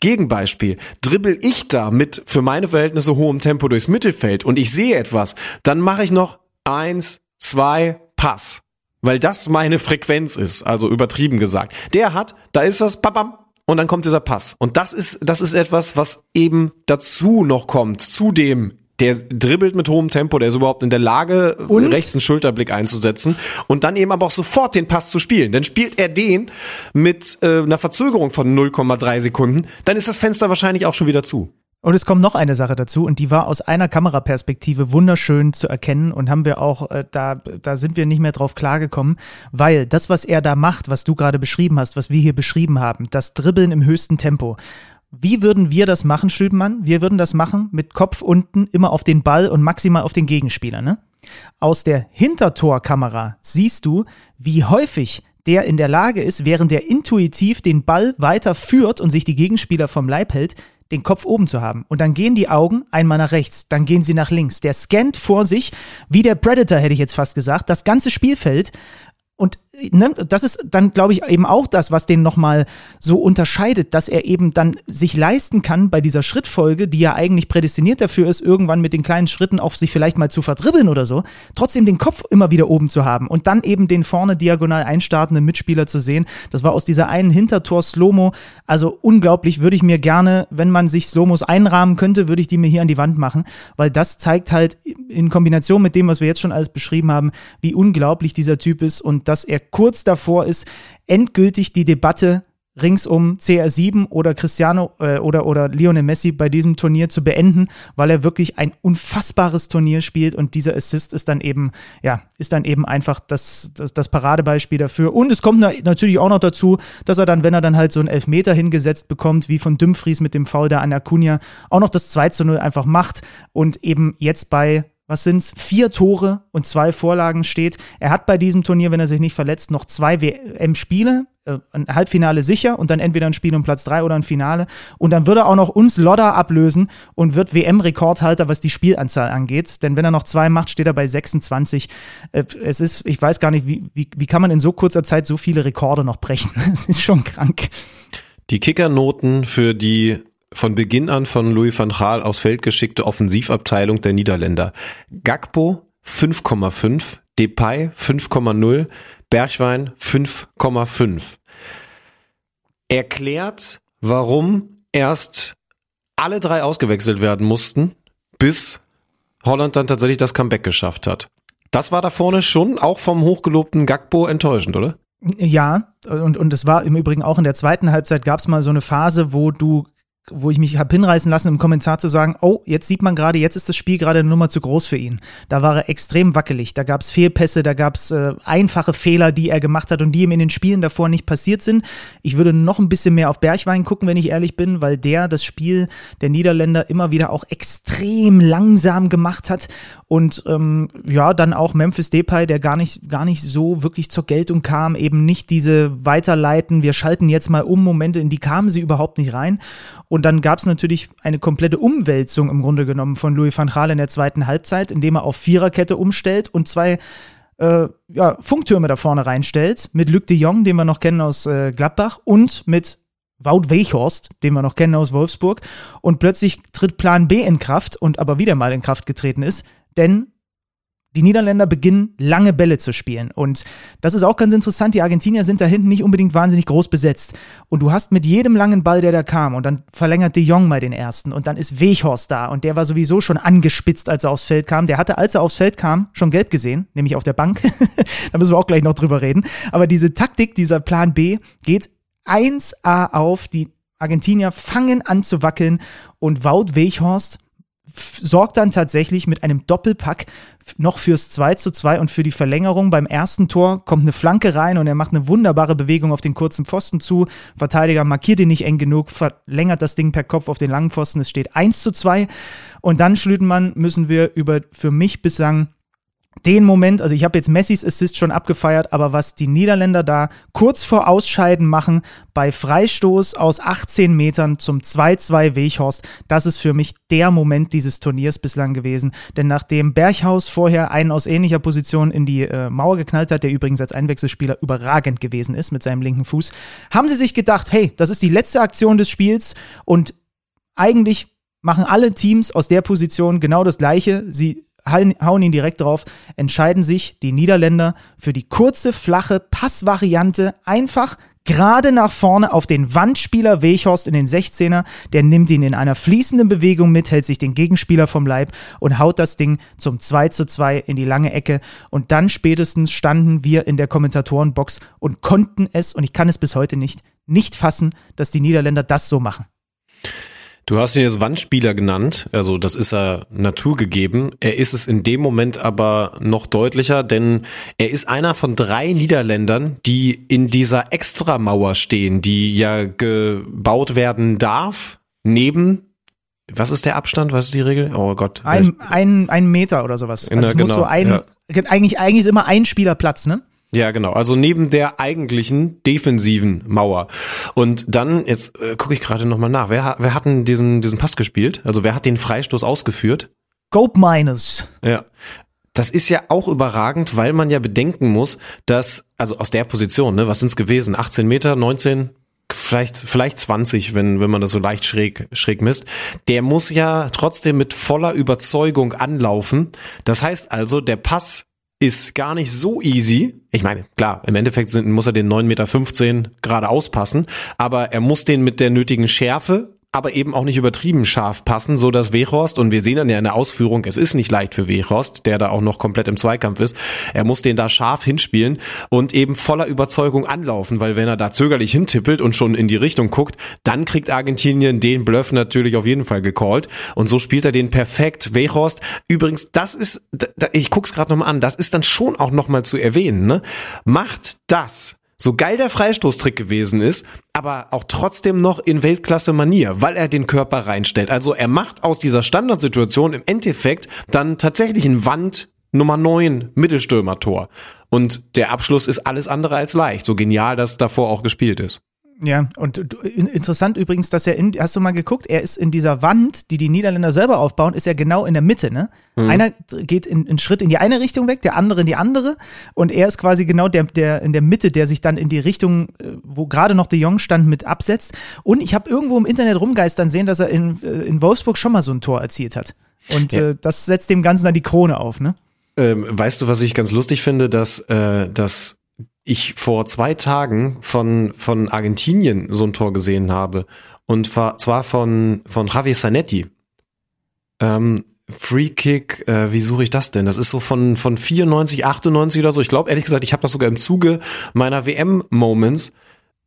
Gegenbeispiel, dribbel ich da mit für meine Verhältnisse hohem Tempo durchs Mittelfeld und ich sehe etwas, dann mache ich noch eins, zwei, Pass. Weil das meine Frequenz ist, also übertrieben gesagt. Der hat, da ist was, babam, und dann kommt dieser Pass. Und das ist, das ist etwas, was eben dazu noch kommt, zu dem der dribbelt mit hohem Tempo, der ist überhaupt in der Lage, und? rechts einen Schulterblick einzusetzen und dann eben aber auch sofort den Pass zu spielen. Dann spielt er den mit äh, einer Verzögerung von 0,3 Sekunden, dann ist das Fenster wahrscheinlich auch schon wieder zu. Und es kommt noch eine Sache dazu und die war aus einer Kameraperspektive wunderschön zu erkennen und haben wir auch, äh, da, da sind wir nicht mehr drauf klargekommen, weil das, was er da macht, was du gerade beschrieben hast, was wir hier beschrieben haben, das Dribbeln im höchsten Tempo, wie würden wir das machen, Stübenmann? Wir würden das machen mit Kopf unten immer auf den Ball und maximal auf den Gegenspieler, ne? Aus der Hintertorkamera siehst du, wie häufig der in der Lage ist, während er intuitiv den Ball weiter führt und sich die Gegenspieler vom Leib hält, den Kopf oben zu haben. Und dann gehen die Augen einmal nach rechts, dann gehen sie nach links. Der scannt vor sich, wie der Predator, hätte ich jetzt fast gesagt, das ganze Spielfeld und ne, das ist dann, glaube ich, eben auch das, was den nochmal so unterscheidet, dass er eben dann sich leisten kann, bei dieser Schrittfolge, die ja eigentlich prädestiniert dafür ist, irgendwann mit den kleinen Schritten auf sich vielleicht mal zu verdribbeln oder so, trotzdem den Kopf immer wieder oben zu haben und dann eben den vorne diagonal einstartenden Mitspieler zu sehen. Das war aus dieser einen Hintertor-Slomo, also unglaublich, würde ich mir gerne, wenn man sich Slomos einrahmen könnte, würde ich die mir hier an die Wand machen, weil das zeigt halt in Kombination mit dem, was wir jetzt schon alles beschrieben haben, wie unglaublich dieser Typ ist und dass er kurz davor ist, endgültig die Debatte rings um CR7 oder Cristiano äh, oder, oder Lionel Messi bei diesem Turnier zu beenden, weil er wirklich ein unfassbares Turnier spielt und dieser Assist ist dann eben, ja, ist dann eben einfach das, das, das Paradebeispiel dafür. Und es kommt natürlich auch noch dazu, dass er dann, wenn er dann halt so einen Elfmeter hingesetzt bekommt, wie von Dumfries mit dem Foul der an Acuna, auch noch das 2 zu 0 einfach macht und eben jetzt bei was sind's, vier Tore und zwei Vorlagen steht. Er hat bei diesem Turnier, wenn er sich nicht verletzt, noch zwei WM-Spiele, äh, ein Halbfinale sicher und dann entweder ein Spiel um Platz drei oder ein Finale. Und dann wird er auch noch uns Lodder ablösen und wird WM-Rekordhalter, was die Spielanzahl angeht. Denn wenn er noch zwei macht, steht er bei 26. Äh, es ist, ich weiß gar nicht, wie, wie, wie kann man in so kurzer Zeit so viele Rekorde noch brechen? Es ist schon krank. Die Kickernoten für die von Beginn an von Louis van Gaal aufs Feld geschickte Offensivabteilung der Niederländer. Gagbo 5,5, Depay 5,0, Bergwein 5,5. Erklärt, warum erst alle drei ausgewechselt werden mussten, bis Holland dann tatsächlich das Comeback geschafft hat. Das war da vorne schon auch vom hochgelobten Gagbo enttäuschend, oder? Ja, und, und es war im Übrigen auch in der zweiten Halbzeit gab es mal so eine Phase, wo du wo ich mich habe hinreißen lassen, im Kommentar zu sagen, oh, jetzt sieht man gerade, jetzt ist das Spiel gerade eine Nummer zu groß für ihn. Da war er extrem wackelig, da gab es Fehlpässe, da gab es äh, einfache Fehler, die er gemacht hat und die ihm in den Spielen davor nicht passiert sind. Ich würde noch ein bisschen mehr auf Bergwein gucken, wenn ich ehrlich bin, weil der das Spiel der Niederländer immer wieder auch extrem langsam gemacht hat und ähm, ja, dann auch Memphis Depay, der gar nicht, gar nicht so wirklich zur Geltung kam, eben nicht diese Weiterleiten, wir schalten jetzt mal um Momente, in die kamen sie überhaupt nicht rein. Und dann gab es natürlich eine komplette Umwälzung im Grunde genommen von Louis van Gaal in der zweiten Halbzeit, indem er auf Viererkette umstellt und zwei äh, ja, Funktürme da vorne reinstellt, mit Luc de Jong, den wir noch kennen aus äh, Gladbach, und mit Wout Weichhorst, den wir noch kennen aus Wolfsburg. Und plötzlich tritt Plan B in Kraft und aber wieder mal in Kraft getreten ist, denn die Niederländer beginnen lange Bälle zu spielen. Und das ist auch ganz interessant. Die Argentinier sind da hinten nicht unbedingt wahnsinnig groß besetzt. Und du hast mit jedem langen Ball, der da kam, und dann verlängert de Jong mal den ersten. Und dann ist Weghorst da. Und der war sowieso schon angespitzt, als er aufs Feld kam. Der hatte, als er aufs Feld kam, schon gelb gesehen, nämlich auf der Bank. da müssen wir auch gleich noch drüber reden. Aber diese Taktik, dieser Plan B, geht 1A auf. Die Argentinier fangen an zu wackeln. Und Wout Weghorst sorgt dann tatsächlich mit einem Doppelpack noch fürs 2 zu 2 und für die Verlängerung. Beim ersten Tor kommt eine Flanke rein und er macht eine wunderbare Bewegung auf den kurzen Pfosten zu. Verteidiger markiert ihn nicht eng genug, verlängert das Ding per Kopf auf den langen Pfosten. Es steht 1 zu 2. Und dann, Schlütenmann, müssen wir über für mich bislang den Moment, also ich habe jetzt Messis Assist schon abgefeiert, aber was die Niederländer da kurz vor Ausscheiden machen, bei Freistoß aus 18 Metern zum 2-2 Weghorst, das ist für mich der Moment dieses Turniers bislang gewesen. Denn nachdem Berghaus vorher einen aus ähnlicher Position in die äh, Mauer geknallt hat, der übrigens als Einwechselspieler überragend gewesen ist mit seinem linken Fuß, haben sie sich gedacht, hey, das ist die letzte Aktion des Spiels und eigentlich machen alle Teams aus der Position genau das Gleiche. Sie hauen ihn direkt drauf, entscheiden sich die Niederländer für die kurze, flache Passvariante einfach gerade nach vorne auf den Wandspieler Weghorst in den 16er. Der nimmt ihn in einer fließenden Bewegung mit, hält sich den Gegenspieler vom Leib und haut das Ding zum 2 zu 2 in die lange Ecke. Und dann spätestens standen wir in der Kommentatorenbox und konnten es, und ich kann es bis heute nicht, nicht fassen, dass die Niederländer das so machen. Du hast ihn jetzt Wandspieler genannt, also das ist er naturgegeben. Er ist es in dem Moment aber noch deutlicher, denn er ist einer von drei Niederländern, die in dieser Extramauer stehen, die ja gebaut werden darf, neben was ist der Abstand? Was ist die Regel? Oh Gott. Ein, ein, ein Meter oder sowas. Also es genau, muss so ein, ja. eigentlich, eigentlich ist immer ein Spieler Platz, ne? Ja, genau. Also neben der eigentlichen defensiven Mauer. Und dann, jetzt äh, gucke ich gerade nochmal nach. Wer, wer hat denn diesen, diesen Pass gespielt? Also wer hat den Freistoß ausgeführt? Gope Miners. Ja. Das ist ja auch überragend, weil man ja bedenken muss, dass, also aus der Position, ne, was sind's gewesen? 18 Meter, 19, vielleicht, vielleicht 20, wenn, wenn man das so leicht schräg, schräg misst. Der muss ja trotzdem mit voller Überzeugung anlaufen. Das heißt also, der Pass ist gar nicht so easy. Ich meine, klar, im Endeffekt sind, muss er den 9,15 Meter gerade auspassen, aber er muss den mit der nötigen Schärfe aber eben auch nicht übertrieben scharf passen, so dass Wehorst, und wir sehen dann ja in der Ausführung, es ist nicht leicht für Wehorst, der da auch noch komplett im Zweikampf ist, er muss den da scharf hinspielen und eben voller Überzeugung anlaufen, weil wenn er da zögerlich hintippelt und schon in die Richtung guckt, dann kriegt Argentinien den Bluff natürlich auf jeden Fall gecallt und so spielt er den perfekt. Wehorst, übrigens, das ist, ich guck's gerade nochmal an, das ist dann schon auch nochmal zu erwähnen, ne? Macht das so geil der Freistoßtrick gewesen ist, aber auch trotzdem noch in Weltklasse-Manier, weil er den Körper reinstellt. Also er macht aus dieser Standardsituation im Endeffekt dann tatsächlich ein Wand Nummer 9 Mittelstürmer-Tor. Und der Abschluss ist alles andere als leicht, so genial das davor auch gespielt ist. Ja, und interessant übrigens, dass er in, hast du mal geguckt, er ist in dieser Wand, die die Niederländer selber aufbauen, ist er genau in der Mitte, ne? Mhm. Einer geht in, einen Schritt in die eine Richtung weg, der andere in die andere und er ist quasi genau der, der in der Mitte, der sich dann in die Richtung, äh, wo gerade noch de Jong stand, mit absetzt. Und ich habe irgendwo im Internet rumgeistern sehen, dass er in, äh, in Wolfsburg schon mal so ein Tor erzielt hat. Und ja. äh, das setzt dem Ganzen dann die Krone auf, ne? Ähm, weißt du, was ich ganz lustig finde, dass, äh, dass ich vor zwei Tagen von, von Argentinien so ein Tor gesehen habe. Und zwar von, von Javier Zanetti. Ähm, Free Kick, äh, wie suche ich das denn? Das ist so von, von 94, 98 oder so. Ich glaube, ehrlich gesagt, ich habe das sogar im Zuge meiner WM-Moments,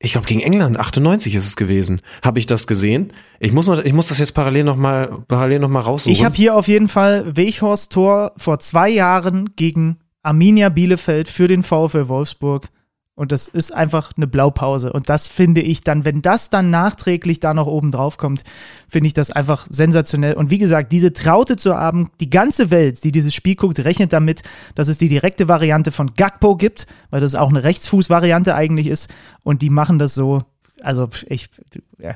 ich glaube, gegen England, 98 ist es gewesen, habe ich das gesehen. Ich muss, ich muss das jetzt parallel nochmal parallel noch raussuchen. Ich habe hier auf jeden Fall Weghorst Tor vor zwei Jahren gegen Arminia Bielefeld für den VfL Wolfsburg. Und das ist einfach eine Blaupause. Und das finde ich dann, wenn das dann nachträglich da noch oben drauf kommt, finde ich das einfach sensationell. Und wie gesagt, diese Traute zu haben, die ganze Welt, die dieses Spiel guckt, rechnet damit, dass es die direkte Variante von Gakpo gibt, weil das auch eine Rechtsfußvariante eigentlich ist. Und die machen das so. Also ich, ja,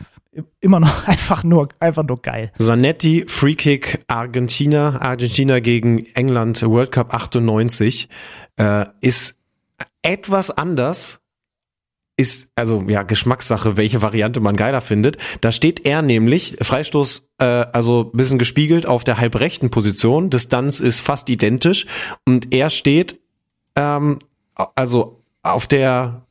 immer noch einfach nur, einfach nur geil. Zanetti, Freekick, Argentina, Argentina gegen England, World Cup 98, äh, ist etwas anders, ist also ja Geschmackssache, welche Variante man geiler findet. Da steht er nämlich Freistoß, äh, also bisschen gespiegelt auf der halbrechten Position. Distanz ist fast identisch und er steht ähm, also auf der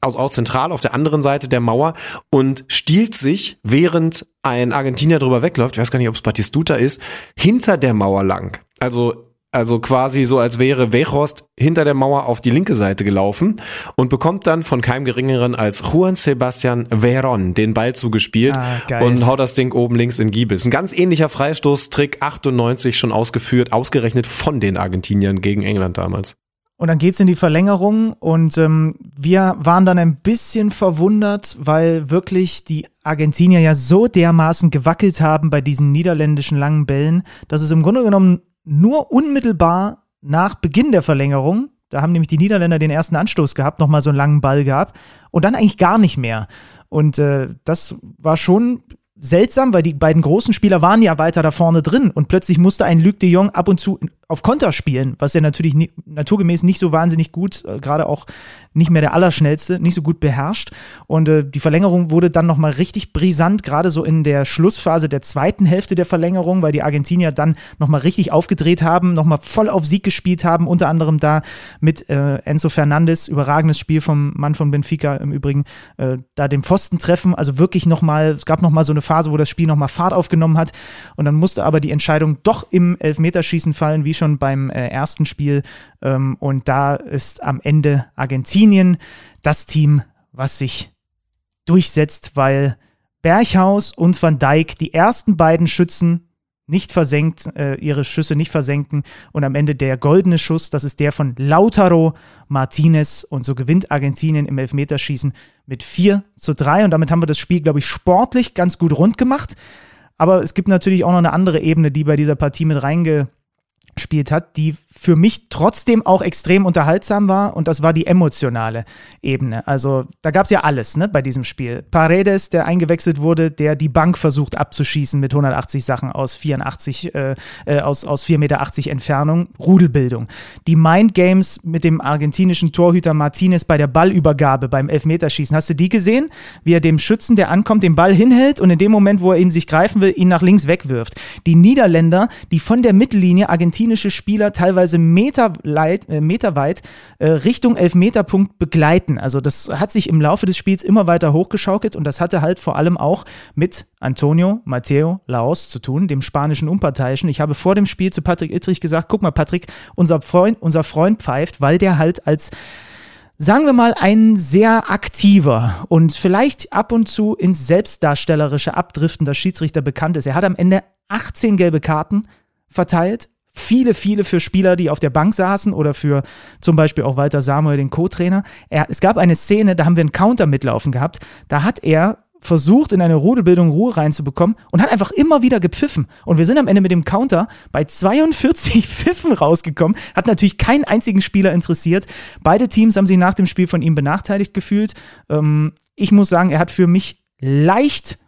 also auch zentral auf der anderen Seite der Mauer und stiehlt sich, während ein Argentinier drüber wegläuft, ich weiß gar nicht, ob es Batistuta ist, hinter der Mauer lang. Also also quasi so, als wäre Weghorst hinter der Mauer auf die linke Seite gelaufen und bekommt dann von keinem geringeren als Juan Sebastian Veron den Ball zugespielt Ah, und haut das Ding oben links in Giebels. Ein ganz ähnlicher Freistoßtrick, 98 schon ausgeführt, ausgerechnet von den Argentiniern gegen England damals. Und dann geht's in die Verlängerung und ähm, wir waren dann ein bisschen verwundert, weil wirklich die Argentinier ja so dermaßen gewackelt haben bei diesen niederländischen langen Bällen, dass es im Grunde genommen nur unmittelbar nach Beginn der Verlängerung, da haben nämlich die Niederländer den ersten Anstoß gehabt, nochmal so einen langen Ball gab und dann eigentlich gar nicht mehr. Und äh, das war schon seltsam, weil die beiden großen Spieler waren ja weiter da vorne drin und plötzlich musste ein Luc de Jong ab und zu auf Konter spielen, was er natürlich nie, naturgemäß nicht so wahnsinnig gut, äh, gerade auch nicht mehr der Allerschnellste, nicht so gut beherrscht. Und äh, die Verlängerung wurde dann nochmal richtig brisant, gerade so in der Schlussphase der zweiten Hälfte der Verlängerung, weil die Argentinier dann nochmal richtig aufgedreht haben, nochmal voll auf Sieg gespielt haben, unter anderem da mit äh, Enzo Fernandes, überragendes Spiel vom Mann von Benfica im Übrigen, äh, da den Pfosten treffen, also wirklich nochmal, es gab nochmal so eine Phase, wo das Spiel nochmal Fahrt aufgenommen hat und dann musste aber die Entscheidung doch im Elfmeterschießen fallen, wie schon beim äh, ersten Spiel. Ähm, und da ist am Ende Argentinien das Team, was sich durchsetzt, weil Berghaus und Van Dijk die ersten beiden Schützen nicht versenkt, äh, ihre Schüsse nicht versenken. Und am Ende der goldene Schuss, das ist der von Lautaro Martinez. Und so gewinnt Argentinien im Elfmeterschießen mit 4 zu 3 und damit haben wir das Spiel, glaube ich, sportlich ganz gut rund gemacht. Aber es gibt natürlich auch noch eine andere Ebene, die bei dieser Partie mit reinge gespielt hat, die für mich trotzdem auch extrem unterhaltsam war und das war die emotionale Ebene. Also da gab es ja alles ne, bei diesem Spiel. Paredes, der eingewechselt wurde, der die Bank versucht abzuschießen mit 180 Sachen aus 84, äh, äh, aus, aus 4,80 Meter Entfernung, Rudelbildung. Die Mindgames mit dem argentinischen Torhüter Martinez bei der Ballübergabe beim Elfmeterschießen. Hast du die gesehen? Wie er dem Schützen, der ankommt, den Ball hinhält und in dem Moment, wo er ihn sich greifen will, ihn nach links wegwirft. Die Niederländer, die von der Mittellinie argentinische Spieler teilweise meterweit, äh, meterweit äh, Richtung Elfmeterpunkt begleiten. Also das hat sich im Laufe des Spiels immer weiter hochgeschaukelt und das hatte halt vor allem auch mit Antonio Mateo Laos zu tun, dem spanischen Unparteiischen. Ich habe vor dem Spiel zu Patrick Ittrich gesagt, guck mal Patrick, unser Freund, unser Freund pfeift, weil der halt als sagen wir mal, ein sehr aktiver und vielleicht ab und zu ins Selbstdarstellerische abdriftender Schiedsrichter bekannt ist. Er hat am Ende 18 gelbe Karten verteilt. Viele, viele für Spieler, die auf der Bank saßen oder für zum Beispiel auch Walter Samuel, den Co-Trainer. Es gab eine Szene, da haben wir einen Counter mitlaufen gehabt. Da hat er versucht, in eine Rudelbildung Ruhe reinzubekommen und hat einfach immer wieder gepfiffen. Und wir sind am Ende mit dem Counter bei 42 Pfiffen rausgekommen. Hat natürlich keinen einzigen Spieler interessiert. Beide Teams haben sich nach dem Spiel von ihm benachteiligt gefühlt. Ähm, ich muss sagen, er hat für mich leicht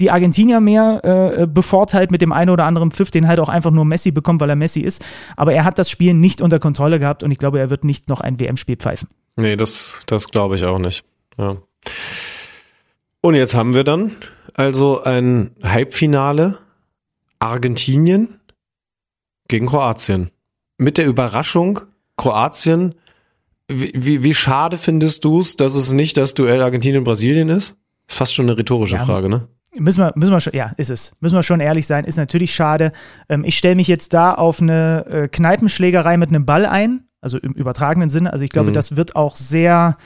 die Argentinier mehr äh, bevorteilt mit dem einen oder anderen Pfiff, den halt auch einfach nur Messi bekommt, weil er Messi ist. Aber er hat das Spiel nicht unter Kontrolle gehabt und ich glaube, er wird nicht noch ein WM-Spiel pfeifen. Nee, das, das glaube ich auch nicht. Ja. Und jetzt haben wir dann also ein Halbfinale Argentinien gegen Kroatien. Mit der Überraschung, Kroatien, wie, wie, wie schade findest du es, dass es nicht das Duell Argentinien-Brasilien ist? Fast schon eine rhetorische Ja. Frage, ne? Müssen wir, müssen wir schon, ja, ist es. Müssen wir schon ehrlich sein, ist natürlich schade. Ähm, ich stelle mich jetzt da auf eine äh, Kneipenschlägerei mit einem Ball ein, also im übertragenen Sinne. Also ich glaube, Mhm. das wird auch sehr,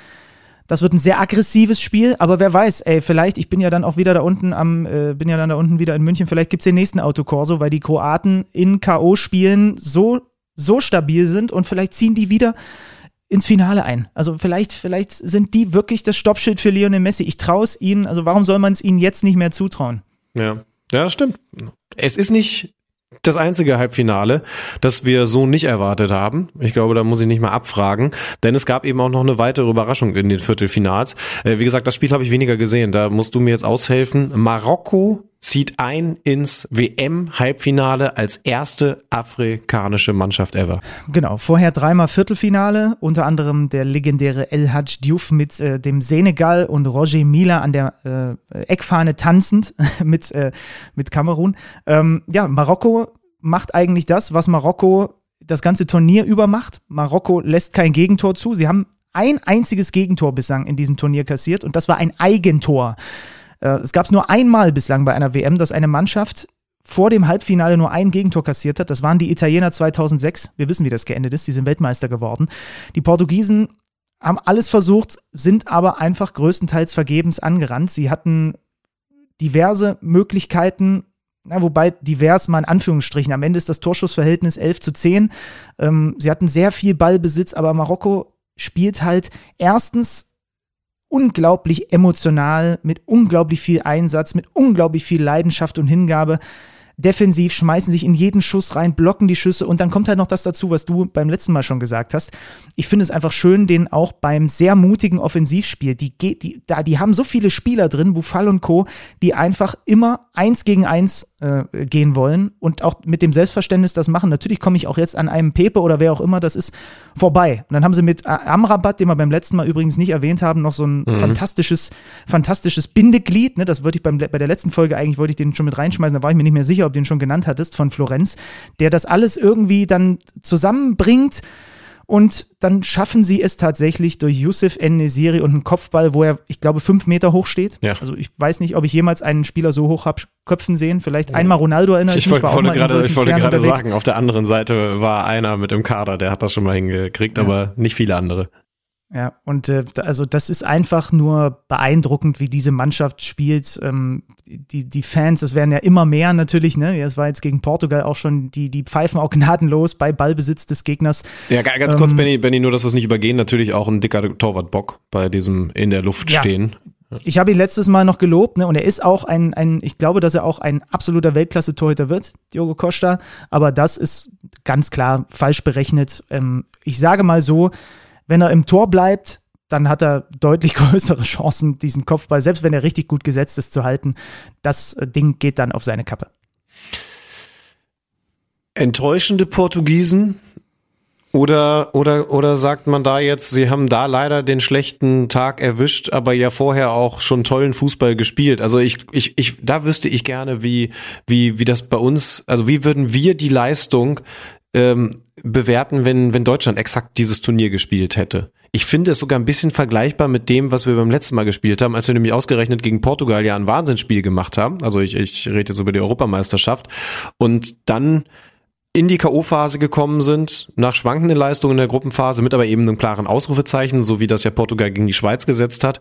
das wird ein sehr aggressives Spiel, aber wer weiß, ey, vielleicht, ich bin ja dann auch wieder da unten am, äh, bin ja dann da unten wieder in München, vielleicht gibt es den nächsten Autokorso, weil die Kroaten in K.O.-Spielen so, so stabil sind und vielleicht ziehen die wieder ins Finale ein. Also vielleicht, vielleicht sind die wirklich das Stoppschild für Lionel Messi. Ich traue es ihnen, also warum soll man es ihnen jetzt nicht mehr zutrauen? Ja. Ja, das stimmt. Es ist nicht das einzige Halbfinale, das wir so nicht erwartet haben. Ich glaube, da muss ich nicht mal abfragen, denn es gab eben auch noch eine weitere Überraschung in den Viertelfinals. Äh, wie gesagt, das Spiel habe ich weniger gesehen. Da musst du mir jetzt aushelfen. Marokko zieht ein ins WM-Halbfinale als erste afrikanische Mannschaft ever. Genau, vorher dreimal Viertelfinale, unter anderem der legendäre El Hadj Diouf mit äh, dem Senegal und Roger Mila an der äh, Eckfahne tanzend mit, äh, mit Kamerun. Ähm, ja, Marokko macht eigentlich das, was Marokko das ganze Turnier über macht. Marokko lässt kein Gegentor zu. Sie haben ein einziges Gegentor bislang in diesem Turnier kassiert und das war ein Eigentor. Äh, es gab es nur einmal bislang bei einer WM, dass eine Mannschaft vor dem Halbfinale nur ein Gegentor kassiert hat. Das waren die Italiener 2006. Wir wissen, wie das geendet ist. Die sind Weltmeister geworden. Die Portugiesen haben alles versucht, sind aber einfach größtenteils vergebens angerannt. Sie hatten diverse Möglichkeiten, na, wobei divers mal in Anführungsstrichen. Am Ende ist das Torschussverhältnis 11 zu 10. Ähm, sie hatten sehr viel Ballbesitz, aber Marokko spielt halt erstens unglaublich emotional, mit unglaublich viel Einsatz, mit unglaublich viel Leidenschaft und Hingabe defensiv, schmeißen sich in jeden Schuss rein, blocken die Schüsse und dann kommt halt noch das dazu, was du beim letzten Mal schon gesagt hast. Ich finde es einfach schön, den auch beim sehr mutigen Offensivspiel, die, die, da, die haben so viele Spieler drin, Bufal und Co., die einfach immer eins gegen eins äh, gehen wollen und auch mit dem Selbstverständnis das machen. Natürlich komme ich auch jetzt an einem Pepe oder wer auch immer das ist vorbei. Und dann haben sie mit Amrabat, den wir beim letzten Mal übrigens nicht erwähnt haben, noch so ein mhm. fantastisches, fantastisches Bindeglied. Ne? Das wollte ich beim, bei der letzten Folge eigentlich wollte ich den schon mit reinschmeißen. Da war ich mir nicht mehr sicher, ob du den schon genannt hattest von Florenz, der das alles irgendwie dann zusammenbringt. Und dann schaffen sie es tatsächlich durch Yusuf N-Nesiri und einen Kopfball, wo er, ich glaube, fünf Meter hoch steht. Ja. Also ich weiß nicht, ob ich jemals einen Spieler so hoch habe köpfen sehen. Vielleicht ja. einmal Ronaldo erinnert ich, ich mich. Wollte, grade, ich wollte gerade sagen, auf der anderen Seite war einer mit dem Kader, der hat das schon mal hingekriegt, ja. aber nicht viele andere. Ja, und äh, also das ist einfach nur beeindruckend, wie diese Mannschaft spielt. Ähm, die, die Fans, das werden ja immer mehr natürlich, ne? Es war jetzt gegen Portugal auch schon, die, die pfeifen auch gnadenlos bei Ballbesitz des Gegners. Ja, ganz ähm, kurz, Benny, Benny, nur, dass wir es nicht übergehen, natürlich auch ein dicker Torwartbock bei diesem in der Luft ja. stehen. Ich habe ihn letztes Mal noch gelobt, ne? Und er ist auch ein, ein, ich glaube, dass er auch ein absoluter Weltklasse-Torhüter wird, Diogo Costa. Aber das ist ganz klar falsch berechnet. Ähm, ich sage mal so, wenn er im Tor bleibt, dann hat er deutlich größere Chancen, diesen Kopfball, selbst wenn er richtig gut gesetzt ist, zu halten. Das äh, Ding geht dann auf seine Kappe. Enttäuschende Portugiesen? Oder, oder, oder sagt man da jetzt, sie haben da leider den schlechten Tag erwischt, aber ja vorher auch schon tollen Fußball gespielt. Also ich, ich, ich, da wüsste ich gerne, wie, wie, wie das bei uns, also wie würden wir die Leistung ähm, bewerten, wenn, wenn Deutschland exakt dieses Turnier gespielt hätte. Ich finde es sogar ein bisschen vergleichbar mit dem, was wir beim letzten Mal gespielt haben, als wir nämlich ausgerechnet gegen Portugal ja ein Wahnsinnsspiel gemacht haben. Also ich, ich rede jetzt über die Europameisterschaft. Und dann in die K.O.-Phase gekommen sind, nach schwankenden Leistungen in der Gruppenphase, mit aber eben einem klaren Ausrufezeichen, so wie das ja Portugal gegen die Schweiz gesetzt hat,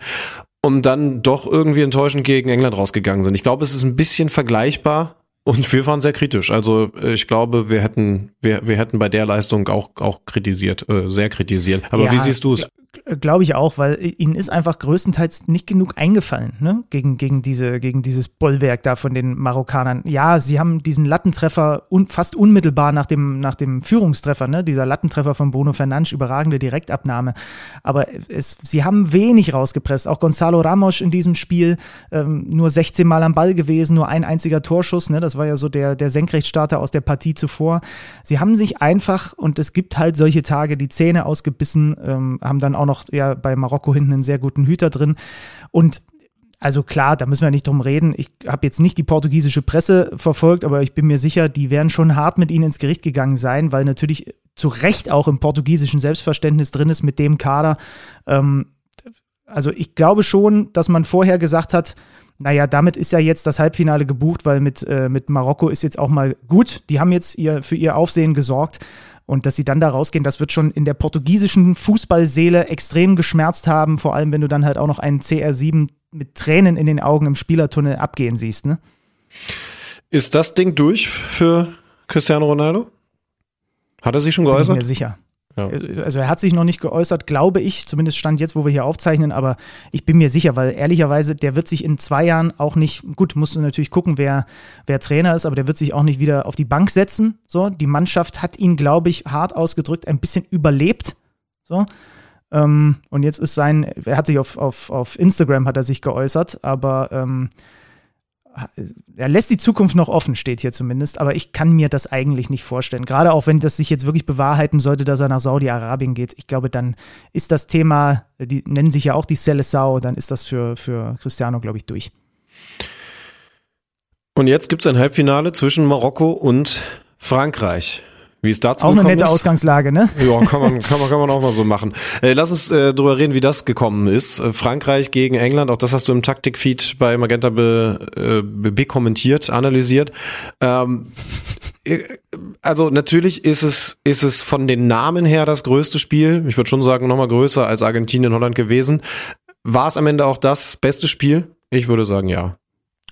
und dann doch irgendwie enttäuschend gegen England rausgegangen sind. Ich glaube, es ist ein bisschen vergleichbar, und wir waren sehr kritisch. Also äh, ich glaube, wir hätten, wir, wir hätten bei der Leistung auch, auch kritisiert, äh, sehr kritisiert. Aber ja, wie siehst du es? Glaube ich auch, weil ihnen ist einfach größtenteils nicht genug eingefallen, ne? Gegen, gegen, diese, gegen dieses Bollwerk da von den Marokkanern. Ja, sie haben diesen Lattentreffer un, fast unmittelbar nach dem, nach dem Führungstreffer, ne? Dieser Lattentreffer von Bruno Fernandes, überragende Direktabnahme. Aber es, sie haben wenig rausgepresst. Auch Gonzalo Ramos in diesem Spiel ähm, nur 16 Mal am Ball gewesen, nur ein einziger Torschuss, ne? Das war ja so der, der Senkrechtstarter aus der Partie zuvor. Sie haben sich einfach, und es gibt halt solche Tage, die Zähne ausgebissen, ähm, haben dann auch noch noch ja bei Marokko hinten einen sehr guten Hüter drin. Und also klar, da müssen wir nicht drum reden. Ich habe jetzt nicht die portugiesische Presse verfolgt, aber ich bin mir sicher, die werden schon hart mit ihnen ins Gericht gegangen sein, weil natürlich zu Recht auch im portugiesischen Selbstverständnis drin ist mit dem Kader. Ähm, also ich glaube schon, dass man vorher gesagt hat, naja, damit ist ja jetzt das Halbfinale gebucht, weil mit, äh, mit Marokko ist jetzt auch mal gut. Die haben jetzt ihr, für ihr Aufsehen gesorgt. Und dass sie dann da rausgehen, das wird schon in der portugiesischen Fußballseele extrem geschmerzt haben, vor allem wenn du dann halt auch noch einen CR7 mit Tränen in den Augen im Spielertunnel abgehen siehst. Ne? Ist das Ding durch für Cristiano Ronaldo? Hat er sich schon geäußert? Bin ich mir sicher. Ja. Also er hat sich noch nicht geäußert, glaube ich, zumindest stand jetzt, wo wir hier aufzeichnen, aber ich bin mir sicher, weil ehrlicherweise, der wird sich in zwei Jahren auch nicht, gut, musst du natürlich gucken, wer, wer Trainer ist, aber der wird sich auch nicht wieder auf die Bank setzen. So, die Mannschaft hat ihn, glaube ich, hart ausgedrückt, ein bisschen überlebt. So. Ähm, und jetzt ist sein, er hat sich auf, auf, auf Instagram hat er sich geäußert, aber ähm, er lässt die Zukunft noch offen, steht hier zumindest, aber ich kann mir das eigentlich nicht vorstellen. Gerade auch wenn das sich jetzt wirklich bewahrheiten sollte, dass er nach Saudi-Arabien geht. Ich glaube, dann ist das Thema, die nennen sich ja auch die Sau, dann ist das für, für Cristiano, glaube ich, durch. Und jetzt gibt es ein Halbfinale zwischen Marokko und Frankreich. Wie es dazu Auch eine nette ist. Ausgangslage, ne? Ja, kann man, kann man, kann man auch mal so machen. Äh, lass uns äh, drüber reden, wie das gekommen ist. Äh, Frankreich gegen England, auch das hast du im Taktikfeed bei Magenta be, äh, be kommentiert, analysiert. Ähm, äh, also natürlich ist es, ist es von den Namen her das größte Spiel. Ich würde schon sagen, nochmal größer als Argentinien, Holland gewesen. War es am Ende auch das beste Spiel? Ich würde sagen, ja.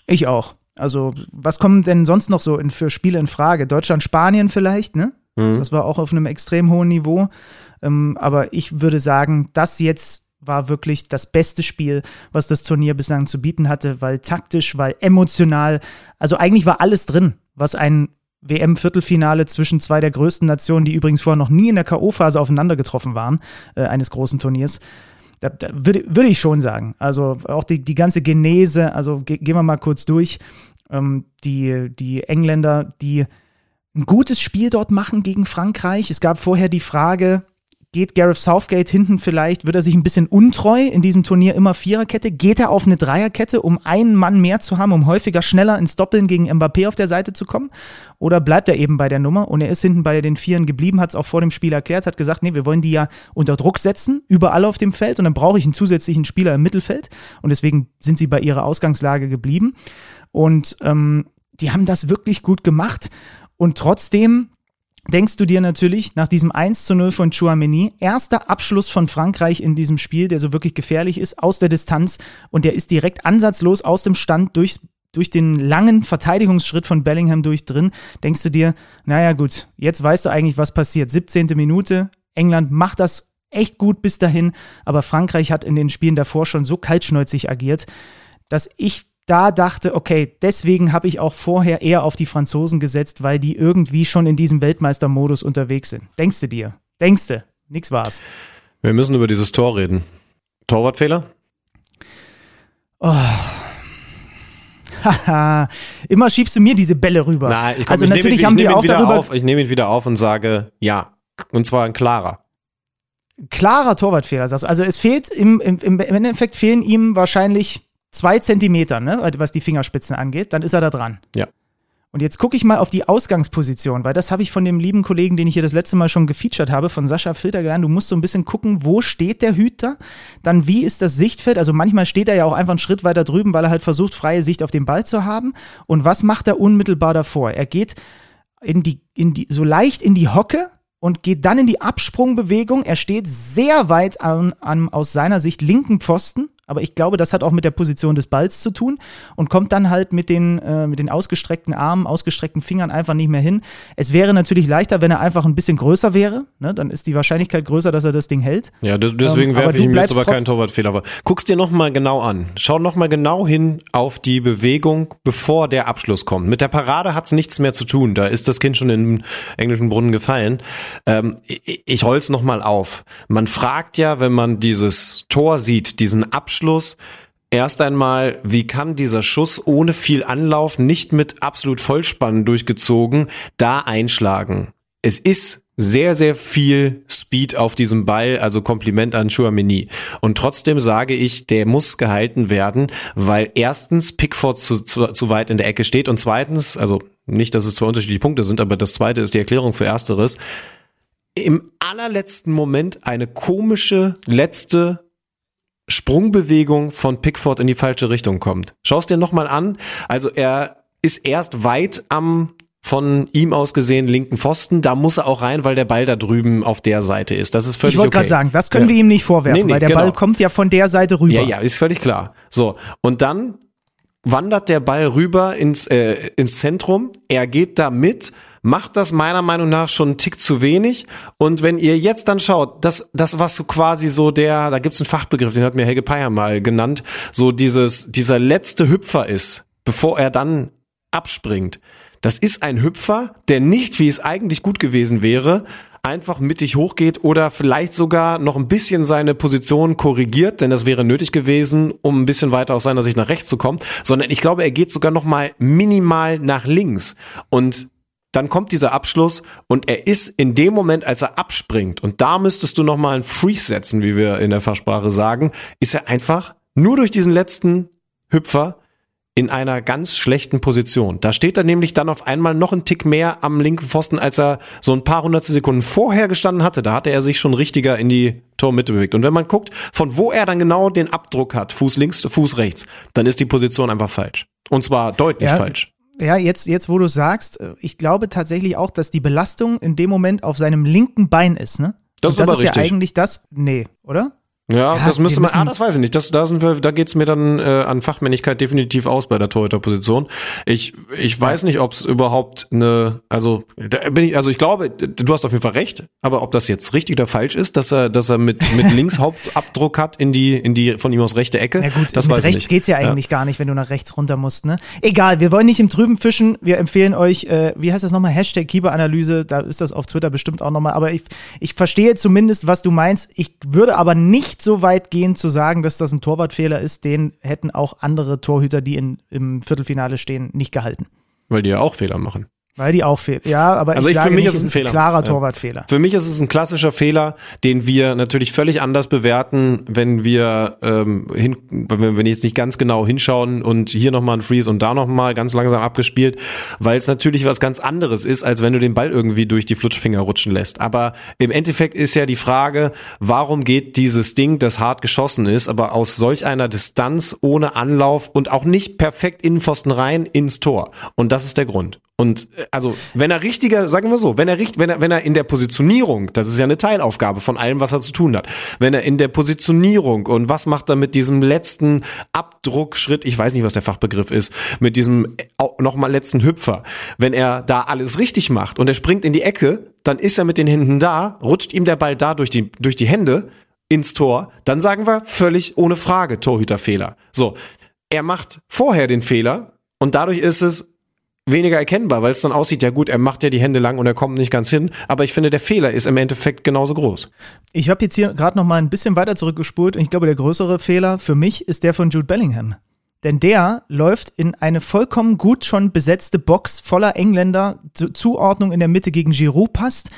Ich auch. Also, was kommen denn sonst noch so in, für Spiele in Frage? Deutschland, Spanien vielleicht, ne? Mhm. Das war auch auf einem extrem hohen Niveau. Ähm, aber ich würde sagen, das jetzt war wirklich das beste Spiel, was das Turnier bislang zu bieten hatte, weil taktisch, weil emotional, also eigentlich war alles drin, was ein WM-Viertelfinale zwischen zwei der größten Nationen, die übrigens vorher noch nie in der K.O.-Phase aufeinander getroffen waren, äh, eines großen Turniers. Da, da würde, würde ich schon sagen. Also auch die, die ganze Genese, also ge gehen wir mal kurz durch. Ähm, die, die Engländer, die ein gutes Spiel dort machen gegen Frankreich. Es gab vorher die Frage, geht Gareth Southgate hinten vielleicht, wird er sich ein bisschen untreu in diesem Turnier immer Viererkette? Geht er auf eine Dreierkette, um einen Mann mehr zu haben, um häufiger schneller ins Doppeln gegen Mbappé auf der Seite zu kommen? Oder bleibt er eben bei der Nummer und er ist hinten bei den Vieren geblieben, hat es auch vor dem Spiel erklärt, hat gesagt, nee, wir wollen die ja unter Druck setzen, überall auf dem Feld und dann brauche ich einen zusätzlichen Spieler im Mittelfeld und deswegen sind sie bei ihrer Ausgangslage geblieben und ähm, die haben das wirklich gut gemacht und trotzdem denkst du dir natürlich nach diesem 1 zu 0 von Chouameni, erster Abschluss von Frankreich in diesem Spiel, der so wirklich gefährlich ist, aus der Distanz und der ist direkt ansatzlos aus dem Stand durch, durch den langen Verteidigungsschritt von Bellingham durch drin, denkst du dir, naja gut, jetzt weißt du eigentlich, was passiert. 17. Minute, England macht das echt gut bis dahin, aber Frankreich hat in den Spielen davor schon so kaltschnäuzig agiert, dass ich da dachte, okay, deswegen habe ich auch vorher eher auf die Franzosen gesetzt, weil die irgendwie schon in diesem Weltmeistermodus unterwegs sind. Denkst du dir? Denkst du? Nix war's. Wir müssen über dieses Tor reden. Torwartfehler? Oh. Haha, immer schiebst du mir diese Bälle rüber. Nein, ich, komm, also ich natürlich nehme ihn, haben die auch wieder darüber auf. Ich nehme ihn wieder auf und sage ja. Und zwar ein klarer. klarer Torwartfehler. sagst du. Also es fehlt im, im, im Endeffekt fehlen ihm wahrscheinlich zwei Zentimeter, ne, was die Fingerspitzen angeht. Dann ist er da dran. Ja. Und jetzt gucke ich mal auf die Ausgangsposition, weil das habe ich von dem lieben Kollegen, den ich hier das letzte Mal schon gefeatured habe, von Sascha Filter gelernt. Du musst so ein bisschen gucken, wo steht der Hüter, dann wie ist das Sichtfeld. Also manchmal steht er ja auch einfach einen Schritt weiter drüben, weil er halt versucht, freie Sicht auf den Ball zu haben. Und was macht er unmittelbar davor? Er geht in die, in die, so leicht in die Hocke und geht dann in die Absprungbewegung. Er steht sehr weit an, an aus seiner Sicht linken Pfosten. Aber ich glaube, das hat auch mit der Position des Balls zu tun und kommt dann halt mit den, äh, mit den ausgestreckten Armen, ausgestreckten Fingern einfach nicht mehr hin. Es wäre natürlich leichter, wenn er einfach ein bisschen größer wäre. Ne? Dann ist die Wahrscheinlichkeit größer, dass er das Ding hält. Ja, des- deswegen Ähm, werfe ich ihm jetzt aber keinen Torwartfehler. Aber guck's dir nochmal genau an. Schau nochmal genau hin auf die Bewegung, bevor der Abschluss kommt. Mit der Parade hat's nichts mehr zu tun. Da ist das Kind schon in den englischen Brunnen gefallen. Ähm, ich ich roll's nochmal auf. Man fragt ja, wenn man dieses Tor sieht, diesen Abschluss, Erst einmal, wie kann dieser Schuss ohne viel Anlauf, nicht mit absolut Vollspann durchgezogen, da einschlagen? Es ist sehr, sehr viel Speed auf diesem Ball, also Kompliment an Chouameni. Und trotzdem sage ich, der muss gehalten werden, weil erstens Pickford zu, zu, zu weit in der Ecke steht und zweitens, also nicht, dass es zwei unterschiedliche Punkte sind, aber das zweite ist die Erklärung für ersteres, im allerletzten Moment eine komische letzte Sprungbewegung von Pickford in die falsche Richtung kommt. Schau es dir nochmal an. Also er ist erst weit am von ihm aus gesehen linken Pfosten. Da muss er auch rein, weil der Ball da drüben auf der Seite ist. Das ist völlig Ich wollte okay. gerade sagen, das können Ja. wir ihm nicht vorwerfen, Nee, nee, weil der genau. Ball kommt ja von der Seite rüber. Ja, ja, ist völlig klar. So, und dann wandert der Ball rüber ins, äh, ins Zentrum. Er geht da mit, macht das meiner Meinung nach schon einen Tick zu wenig. Und wenn ihr jetzt dann schaut, das, das was so quasi so der, da gibt's einen Fachbegriff, den hat mir Helge Peyer mal genannt, so dieses, dieser letzte Hüpfer ist, bevor er dann abspringt. Das ist ein Hüpfer, der nicht, wie es eigentlich gut gewesen wäre, einfach mittig hochgeht oder vielleicht sogar noch ein bisschen seine Position korrigiert, denn das wäre nötig gewesen, um ein bisschen weiter aus seiner Sicht nach rechts zu kommen, sondern ich glaube, er geht sogar noch mal minimal nach links. Und dann kommt dieser Abschluss und er ist in dem Moment, als er abspringt und da müsstest du noch mal einen Freeze setzen, wie wir in der Fachsprache sagen, ist er einfach nur durch diesen letzten Hüpfer in einer ganz schlechten Position. Da steht er nämlich dann auf einmal noch einen Tick mehr am linken Pfosten, als er so ein paar hunderte Sekunden vorher gestanden hatte. Da hatte er sich schon richtiger in die Tormitte bewegt. Und wenn man guckt, von wo er dann genau den Abdruck hat, Fuß links, Fuß rechts, dann ist die Position einfach falsch. Und zwar deutlich Ja, falsch. Ja, jetzt, jetzt wo du sagst, ich glaube tatsächlich auch, dass die Belastung in dem Moment auf seinem linken Bein ist, ne? Das Und ist aber das ist richtig. ja eigentlich das. Nee, oder? Ja, Ja, das müsste man, ah, das weiß ich nicht. Das, da sind wir, da geht's mir dann äh, an Fachmännlichkeit definitiv aus bei der Torhüterposition. Ich, ich weiß nicht, ob es überhaupt eine, also da bin ich, also ich glaube, du hast auf jeden Fall recht, aber ob das jetzt richtig oder falsch ist, dass er, dass er mit mit links Hauptabdruck hat in die in die von ihm aus rechte Ecke, Ja gut, das mit weiß rechts ich nicht. geht's ja eigentlich gar nicht, wenn du nach rechts runter musst, ne? Egal, wir wollen nicht im Trüben fischen. Wir empfehlen euch, äh, wie heißt das nochmal? Hashtag Keeper-Analyse, da ist das auf Twitter bestimmt auch nochmal. Aber ich, ich verstehe zumindest, was du meinst. Ich würde aber nicht so weit gehen zu sagen, dass das ein Torwartfehler ist. Den hätten auch andere Torhüter, die in, im Viertelfinale stehen, nicht gehalten. Weil die ja auch Fehler machen. Weil die auch fehlen. Ja, aber Also ich ich- für mich nicht, ist es ein ein Fehler. klarer. Torwartfehler. Für mich ist es ein klassischer Fehler, den wir natürlich völlig anders bewerten, wenn wir ähm, hin, wenn wir jetzt nicht ganz genau hinschauen und hier nochmal ein Freeze und da nochmal ganz langsam abgespielt, weil es natürlich was ganz anderes ist, als wenn du den Ball irgendwie durch die Flutschfinger rutschen lässt. Aber im Endeffekt ist ja die Frage, warum geht dieses Ding, das hart geschossen ist, aber aus solch einer Distanz ohne Anlauf und auch nicht perfekt in den Pfosten rein ins Tor. Und das ist der Grund. Und äh, also, wenn er richtiger, sagen wir so, wenn er richt, wenn er, wenn er in der Positionierung, das ist ja eine Teilaufgabe von allem, was er zu tun hat, wenn er in der Positionierung und was macht er mit diesem letzten Abdruckschritt, ich weiß nicht, was der Fachbegriff ist, mit diesem nochmal letzten Hüpfer, wenn er da alles richtig macht und er springt in die Ecke, dann ist er mit den Händen da, rutscht ihm der Ball da durch die, durch die Hände ins Tor, dann sagen wir völlig ohne Frage Torhüterfehler. So. Er macht vorher den Fehler und dadurch ist es weniger erkennbar, weil es dann aussieht, ja gut, er macht ja die Hände lang und er kommt nicht ganz hin, aber ich finde, der Fehler ist im Endeffekt genauso groß. Ich habe jetzt hier gerade noch mal ein bisschen weiter zurückgespult und ich glaube, der größere Fehler für mich ist der von Jude Bellingham. Denn der läuft in eine vollkommen gut schon besetzte Box voller Engländer. Zu Zuordnung in der Mitte gegen Giroud passt.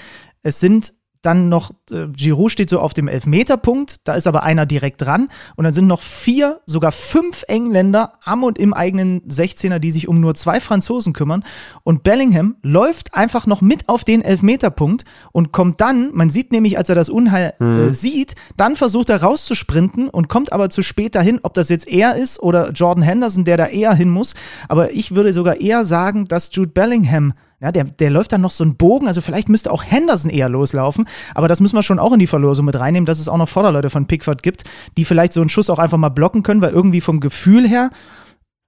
Es sind dann noch, äh, Giroud steht so auf dem Elfmeterpunkt, da ist aber einer direkt dran. Und dann sind noch vier, sogar fünf Engländer am und im eigenen 16er, die sich um nur zwei Franzosen kümmern. Und Bellingham läuft einfach noch mit auf den Elfmeterpunkt und kommt dann, man sieht nämlich, als er das Unheil äh, sieht, dann versucht er rauszusprinten und kommt aber zu spät dahin, ob das jetzt er ist oder Jordan Henderson, der da eher hin muss. Aber ich würde sogar eher sagen, dass Jude Bellingham ja, der, der läuft dann noch so einen Bogen, also vielleicht müsste auch Henderson eher loslaufen, aber das müssen wir schon auch in die Verlosung mit reinnehmen, dass es auch noch Vorderleute von Pickford gibt, die vielleicht so einen Schuss auch einfach mal blocken können, weil irgendwie vom Gefühl her,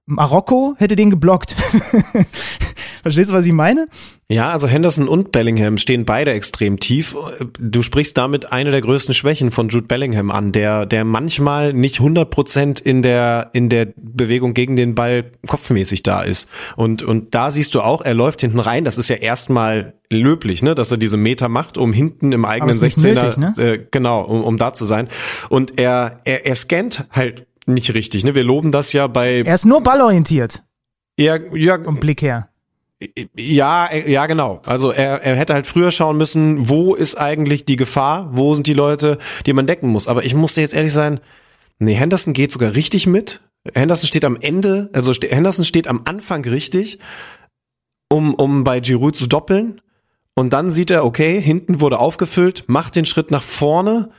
Marokko hätte den geblockt. Verstehst du, was ich meine? Ja, also Henderson und Bellingham stehen beide extrem tief. Du sprichst damit eine der größten Schwächen von Jude Bellingham an, der, der manchmal nicht 100% in der, in der Bewegung gegen den Ball kopfmäßig da ist. Und, und da siehst du auch, er läuft hinten rein. Das ist ja erstmal löblich, ne, dass er diese Meter macht, um hinten im eigenen ist nicht 16er, nötig, ne? äh, genau, um, um da zu sein. Und er, er, er scannt halt nicht richtig, ne? Wir loben das ja bei, Er ist nur ballorientiert ja, ja, vom Blick her. ja, ja, genau. Also er, er hätte halt früher schauen müssen, wo ist eigentlich die Gefahr, wo sind die Leute, die man decken muss. Aber ich musste jetzt ehrlich sein, nee, Henderson geht sogar richtig mit. Henderson steht am Ende, also Henderson steht am Anfang richtig, um, um bei Giroud zu doppeln. Und dann sieht er, okay, hinten wurde aufgefüllt, macht den Schritt nach vorne.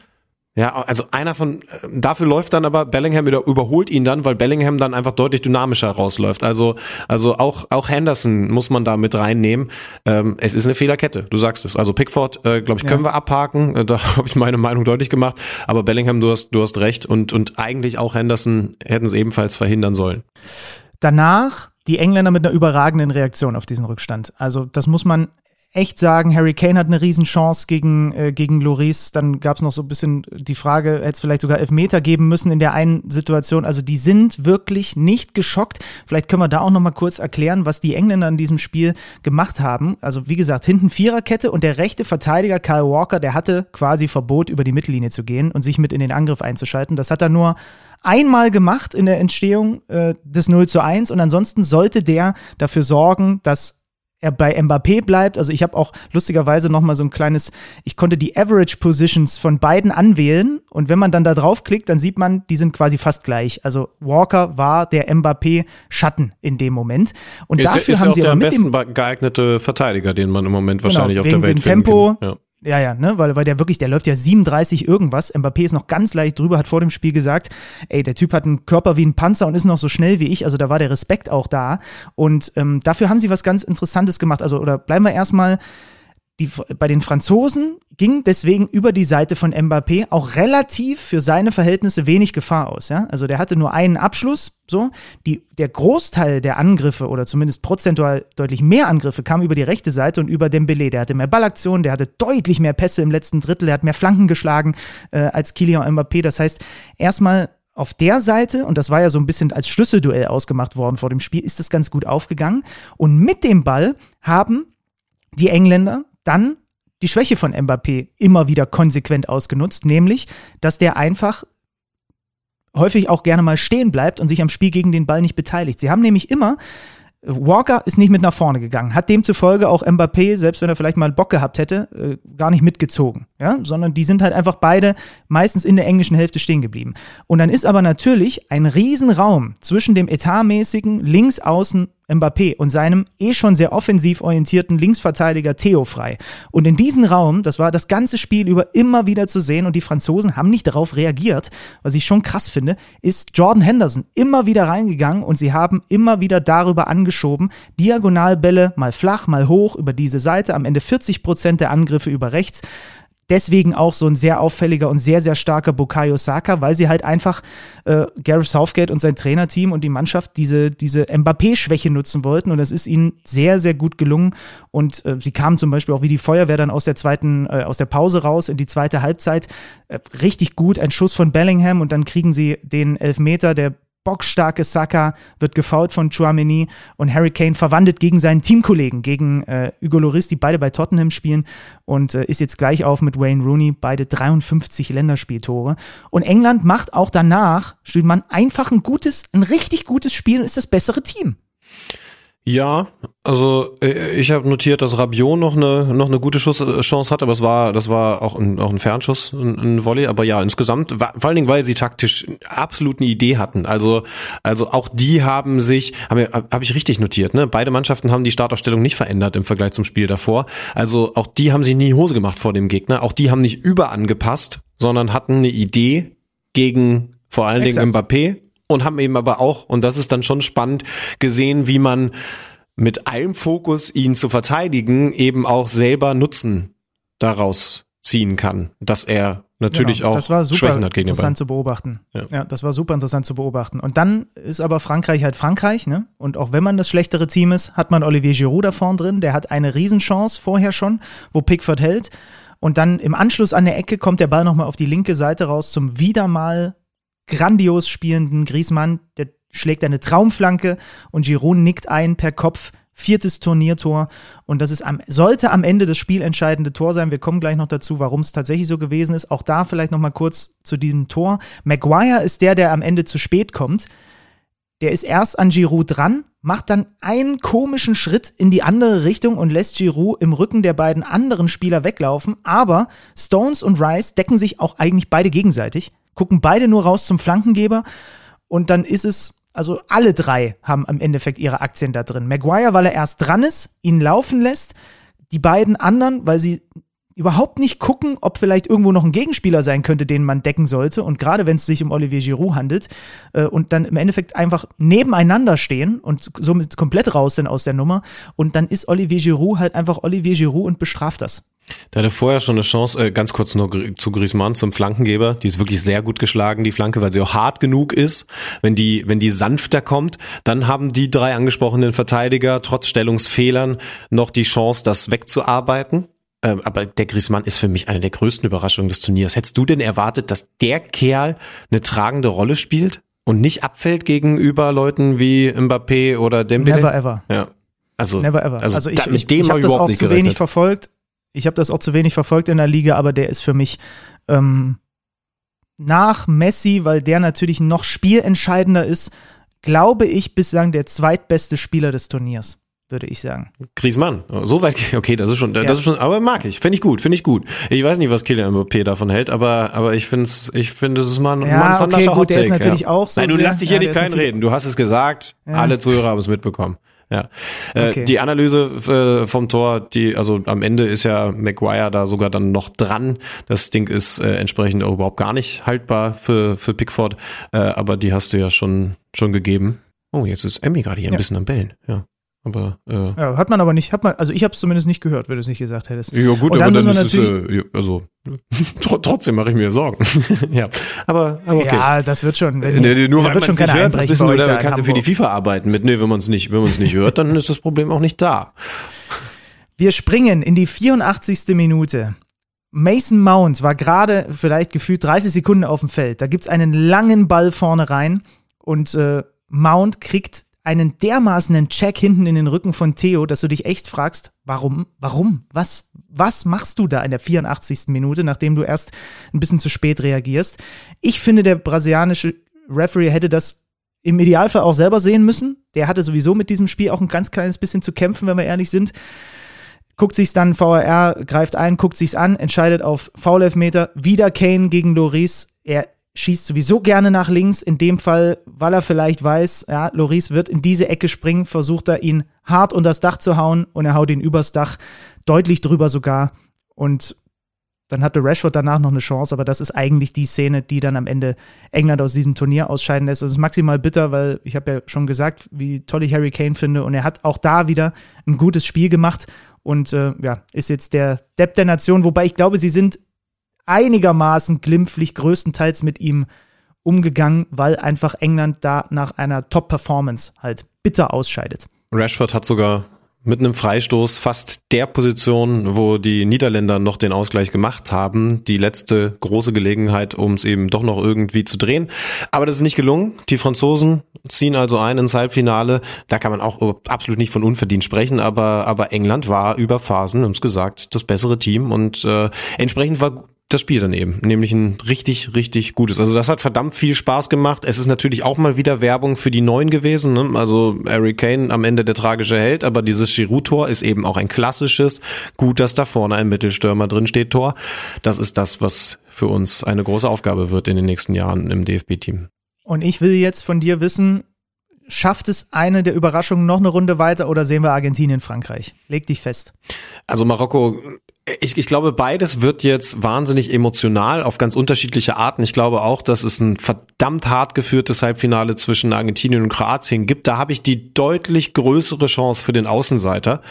Ja, also einer von, äh, dafür läuft dann aber Bellingham wieder, überholt ihn dann, weil Bellingham dann einfach deutlich dynamischer rausläuft. Also, also auch, auch Henderson muss man da mit reinnehmen. Ähm, es ist eine Fehlerkette, du sagst es. Also Pickford, äh, glaube ich, können wir abhaken. Äh, Da habe ich meine Meinung deutlich gemacht. Aber Bellingham, du hast, du hast recht. Und, und eigentlich auch Henderson hätten es ebenfalls verhindern sollen. Danach die Engländer mit einer überragenden Reaktion auf diesen Rückstand. Also das muss man echt sagen. Harry Kane hat eine Riesenchance gegen, äh, gegen Loris. Dann gab es noch so ein bisschen die Frage, hätte es vielleicht sogar Elfmeter geben müssen in der einen Situation. Also die sind wirklich nicht geschockt. Vielleicht können wir da auch noch mal kurz erklären, was die Engländer in diesem Spiel gemacht haben. Also wie gesagt, hinten Viererkette und der rechte Verteidiger Kyle Walker, der hatte quasi Verbot, über die Mittellinie zu gehen und sich mit in den Angriff einzuschalten. Das hat er nur einmal gemacht in der Entstehung äh, des 0 zu 1 und ansonsten sollte der dafür sorgen, dass er bei Mbappé bleibt. Also ich habe auch lustigerweise noch mal so ein kleines, ich konnte die Average Positions von beiden anwählen und wenn man dann da draufklickt, dann sieht man, die sind quasi fast gleich. Also Walker war der Mbappé Schatten in dem Moment und ist, dafür ist haben sie der am besten geeignete Verteidiger, den man im Moment Genau, wahrscheinlich auf wegen der Welt dem finden Tempo, kann. Ja. Ja, ja, ne, weil, weil der wirklich, der läuft ja 37 irgendwas. Mbappé ist noch ganz leicht drüber, hat vor dem Spiel gesagt, ey, der Typ hat einen Körper wie ein Panzer und ist noch so schnell wie ich. Also da war der Respekt auch da. Und ähm, dafür haben sie was ganz Interessantes gemacht. Also, oder bleiben wir erstmal die, bei den Franzosen ging deswegen über die Seite von Mbappé auch relativ für seine Verhältnisse wenig Gefahr aus. Ja? Also der hatte nur einen Abschluss. So, die, der Großteil der Angriffe oder zumindest prozentual deutlich mehr Angriffe kam über die rechte Seite und über Dembélé. Der hatte mehr Ballaktionen, der hatte deutlich mehr Pässe im letzten Drittel, der hat mehr Flanken geschlagen äh, als Kylian Mbappé. Das heißt, erstmal auf der Seite, und das war ja so ein bisschen als Schlüsselduell ausgemacht worden vor dem Spiel, ist das ganz gut aufgegangen. Und mit dem Ball haben die Engländer dann die Schwäche von Mbappé immer wieder konsequent ausgenutzt, nämlich, dass der einfach häufig auch gerne mal stehen bleibt und sich am Spiel gegen den Ball nicht beteiligt. Sie haben nämlich immer Walker ist nicht mit nach vorne gegangen, hat demzufolge auch Mbappé, selbst wenn er vielleicht mal Bock gehabt hätte, äh, gar nicht mitgezogen, ja, sondern die sind halt einfach beide meistens in der englischen Hälfte stehen geblieben. Und dann ist aber natürlich ein Riesenraum zwischen dem etatmäßigen Linksaußen Mbappé und seinem eh schon sehr offensiv orientierten Linksverteidiger Theo frei. Und in diesem Raum, das war das ganze Spiel über immer wieder zu sehen und die Franzosen haben nicht darauf reagiert, was ich schon krass finde, ist Jordan Henderson immer wieder reingegangen und sie haben immer wieder darüber angeschoben, Diagonalbälle mal flach, mal hoch über diese Seite, am Ende 40 Prozent der Angriffe über rechts. Deswegen auch so ein sehr auffälliger und sehr, sehr starker Bukayo Saka, weil sie halt einfach äh, Gareth Southgate und sein Trainerteam und die Mannschaft diese, diese Mbappé-Schwäche nutzen wollten. Und das ist ihnen sehr, sehr gut gelungen. Und äh, sie kamen zum Beispiel auch wie die Feuerwehr dann aus der zweiten, äh, aus der Pause raus in die zweite Halbzeit. Äh, richtig gut, ein Schuss von Bellingham und dann kriegen sie den Elfmeter, der bockstarke Saka wird gefault von Chouameni und Harry Kane verwandelt gegen seinen Teamkollegen, gegen äh, Hugo Lloris, die beide bei Tottenham spielen und äh, ist jetzt gleich auf mit Wayne Rooney, beide 53 Länderspieltore. Und England macht auch danach, man einfach ein gutes, ein richtig gutes Spiel und ist das bessere Team. Ja, also äh, ich habe notiert, dass Rabiot noch eine noch eine gute Schuss, äh, Chance hatte, aber es war das war auch ein, auch ein Fernschuss, ein, ein Volley, aber ja insgesamt vor allen Dingen, weil sie taktisch absolut eine Idee hatten. Also also auch die haben sich, habe hab ich richtig notiert, ne? Beide Mannschaften haben die Startaufstellung nicht verändert im Vergleich zum Spiel davor. Also auch die haben sich nie Hose gemacht vor dem Gegner. Auch die haben nicht überangepasst, sondern hatten eine Idee gegen vor allen Exakt. Dingen Mbappé und haben eben aber auch, und das ist dann schon spannend, gesehen, wie man mit allem Fokus, ihn zu verteidigen, eben auch selber Nutzen daraus ziehen kann, dass er natürlich genau, auch das war super Schwächen hat gegen interessant zu beobachten. Ja. ja. das war super interessant zu beobachten. Und dann ist aber Frankreich halt Frankreich, ne? Und auch wenn man das schlechtere Team ist, hat man Olivier Giroud da vorn drin, der hat eine Riesenchance vorher schon, wo Pickford hält. Und dann im Anschluss an der Ecke kommt der Ball nochmal auf die linke Seite raus zum wieder mal grandios spielenden Griezmann, der schlägt eine Traumflanke und Giroud nickt ein per Kopf. Viertes Turniertor und das ist am, sollte am Ende das spielentscheidende Tor sein. Wir kommen gleich noch dazu, warum es tatsächlich so gewesen ist. Auch da vielleicht noch mal kurz zu diesem Tor. Maguire ist der, der am Ende zu spät kommt. Der ist erst an Giroud dran, macht dann einen komischen Schritt in die andere Richtung und lässt Giroud im Rücken der beiden anderen Spieler weglaufen. Aber Stones und Rice decken sich auch eigentlich beide gegenseitig gucken beide nur raus zum Flankengeber und dann ist es, also alle drei haben im Endeffekt ihre Aktien da drin. Maguire, weil er erst dran ist, ihn laufen lässt, die beiden anderen, weil sie überhaupt nicht gucken, ob vielleicht irgendwo noch ein Gegenspieler sein könnte, den man decken sollte. Und gerade wenn es sich um Olivier Giroud handelt äh, und dann im Endeffekt einfach nebeneinander stehen und somit komplett raus sind aus der Nummer. Und dann ist Olivier Giroud halt einfach Olivier Giroud und bestraft das. Der hatte vorher schon eine Chance, äh, ganz kurz nur zu Griezmann, zum Flankengeber. Die ist wirklich sehr gut geschlagen, die Flanke, weil sie auch hart genug ist. Wenn die, wenn die sanfter kommt, dann haben die drei angesprochenen Verteidiger trotz Stellungsfehlern noch die Chance, das wegzuarbeiten. Ähm, aber der Griezmann ist für mich eine der größten Überraschungen des Turniers. Hättest du denn erwartet, dass der Kerl eine tragende Rolle spielt und nicht abfällt gegenüber Leuten wie Mbappé oder Dembele? Never ever. Ja. Also, Never ever. Also, also ich, mit ich, dem ich habe das auch zu wenig verfolgt. Ich habe das auch zu wenig verfolgt in der Liga, aber der ist für mich ähm, nach Messi, weil der natürlich noch spielentscheidender ist, glaube ich, bislang der zweitbeste Spieler des Turniers. würde ich sagen. Griezmann, so weit, okay, das ist schon, das Ja. ist schon, aber mag ich, finde ich gut, finde ich gut. Ich weiß nicht, was Kylian Mbappé davon hält, aber, aber ich finde es, ich finde, es ist mal ein, Ja, mal ein okay, gut, der ist natürlich ja. auch so Nein, du lass dich hier nicht natürlich- kleinreden, du hast es gesagt, alle Zuhörer haben es mitbekommen. Ja. Äh, Okay. Die Analyse äh, vom Tor, die, also am Ende ist ja Maguire da sogar dann noch dran. Das Ding ist äh, entsprechend auch überhaupt gar nicht haltbar für, für Pickford, äh, aber die hast du ja schon, schon gegeben. Oh, jetzt ist Emmy gerade hier ein Ja. bisschen am Bellen, ja. Aber äh, Ja, hat man aber nicht, hat man, also ich habe es zumindest nicht gehört, wenn du es nicht gesagt hättest. Ja gut, Und aber dann dann ist es, äh, also tr trotzdem mache ich mir Sorgen. ja, aber, aber okay. Ja, das wird schon. Wenn, Nee, nur weil man es nicht hört, das wissen wir, da dann kannst du für die. FIFA arbeiten mit, nee, wenn man es nicht, wenn man es nicht hört, dann ist das Problem auch nicht da. Wir springen in die 84. Minute. Mason Mount war gerade vielleicht gefühlt 30 Sekunden auf dem Feld. Da gibt es einen langen Ball vorne rein und äh, Mount kriegt einen dermaßenen Check hinten in den Rücken von Theo, dass du dich echt fragst, warum, warum, was, was machst du da in der 84. Minute, nachdem du erst ein bisschen zu spät reagierst? Ich finde, der brasilianische Referee hätte das im Idealfall auch selber sehen müssen. Der hatte sowieso mit diesem Spiel auch ein ganz kleines bisschen zu kämpfen, wenn wir ehrlich sind guckt sich's dann, VAR greift ein, guckt sich's an, entscheidet auf Foul-Elfmeter, wieder Kane gegen Loris. Er schießt sowieso gerne nach links, in dem Fall, weil er vielleicht weiß, ja, Loris wird in diese Ecke springen, versucht er ihn hart unter das Dach zu hauen und er haut ihn übers Dach, deutlich drüber sogar und dann hatte Rashford danach noch eine Chance, aber das ist eigentlich die Szene, die dann am Ende England aus diesem Turnier ausscheiden lässt. Und es ist maximal bitter, weil ich habe ja schon gesagt, wie toll ich Harry Kane finde. Und er hat auch da wieder ein gutes Spiel gemacht und äh, ja, ist jetzt der Depp der Nation, wobei ich glaube, sie sind einigermaßen glimpflich größtenteils mit ihm umgegangen, weil einfach England da nach einer Top-Performance halt bitter ausscheidet. Rashford hat sogar mit einem Freistoß fast der Position, wo die Niederländer noch den Ausgleich gemacht haben, die letzte große Gelegenheit, um es eben doch noch irgendwie zu drehen. Aber das ist nicht gelungen. Die Franzosen ziehen also ein ins Halbfinale. Da kann man auch absolut nicht von unverdient sprechen, aber, aber England war über Phasen, haben es gesagt, das bessere Team und äh, entsprechend war das Spiel dann eben, nämlich ein richtig, richtig gutes. Also das hat verdammt viel Spaß gemacht. Es ist natürlich auch mal wieder Werbung für die Neuen gewesen. Ne? Also Harry Kane am Ende der tragische Held, aber dieses Giroud-Tor ist eben auch ein klassisches. Gut, dass da vorne ein Mittelstürmer drin steht, Tor. Das ist das, was für uns eine große Aufgabe wird in den nächsten Jahren im DFB-Team. Und ich will jetzt von dir wissen, schafft es eine der Überraschungen noch eine Runde weiter oder sehen wir Argentinien, Frankreich? Leg dich fest. Also Marokko, ich, ich glaube, beides wird jetzt wahnsinnig emotional auf ganz unterschiedliche Arten. Ich glaube auch, dass es ein verdammt hart geführtes Halbfinale zwischen Argentinien und Kroatien gibt. Da habe ich die deutlich größere Chance für den Außenseiter.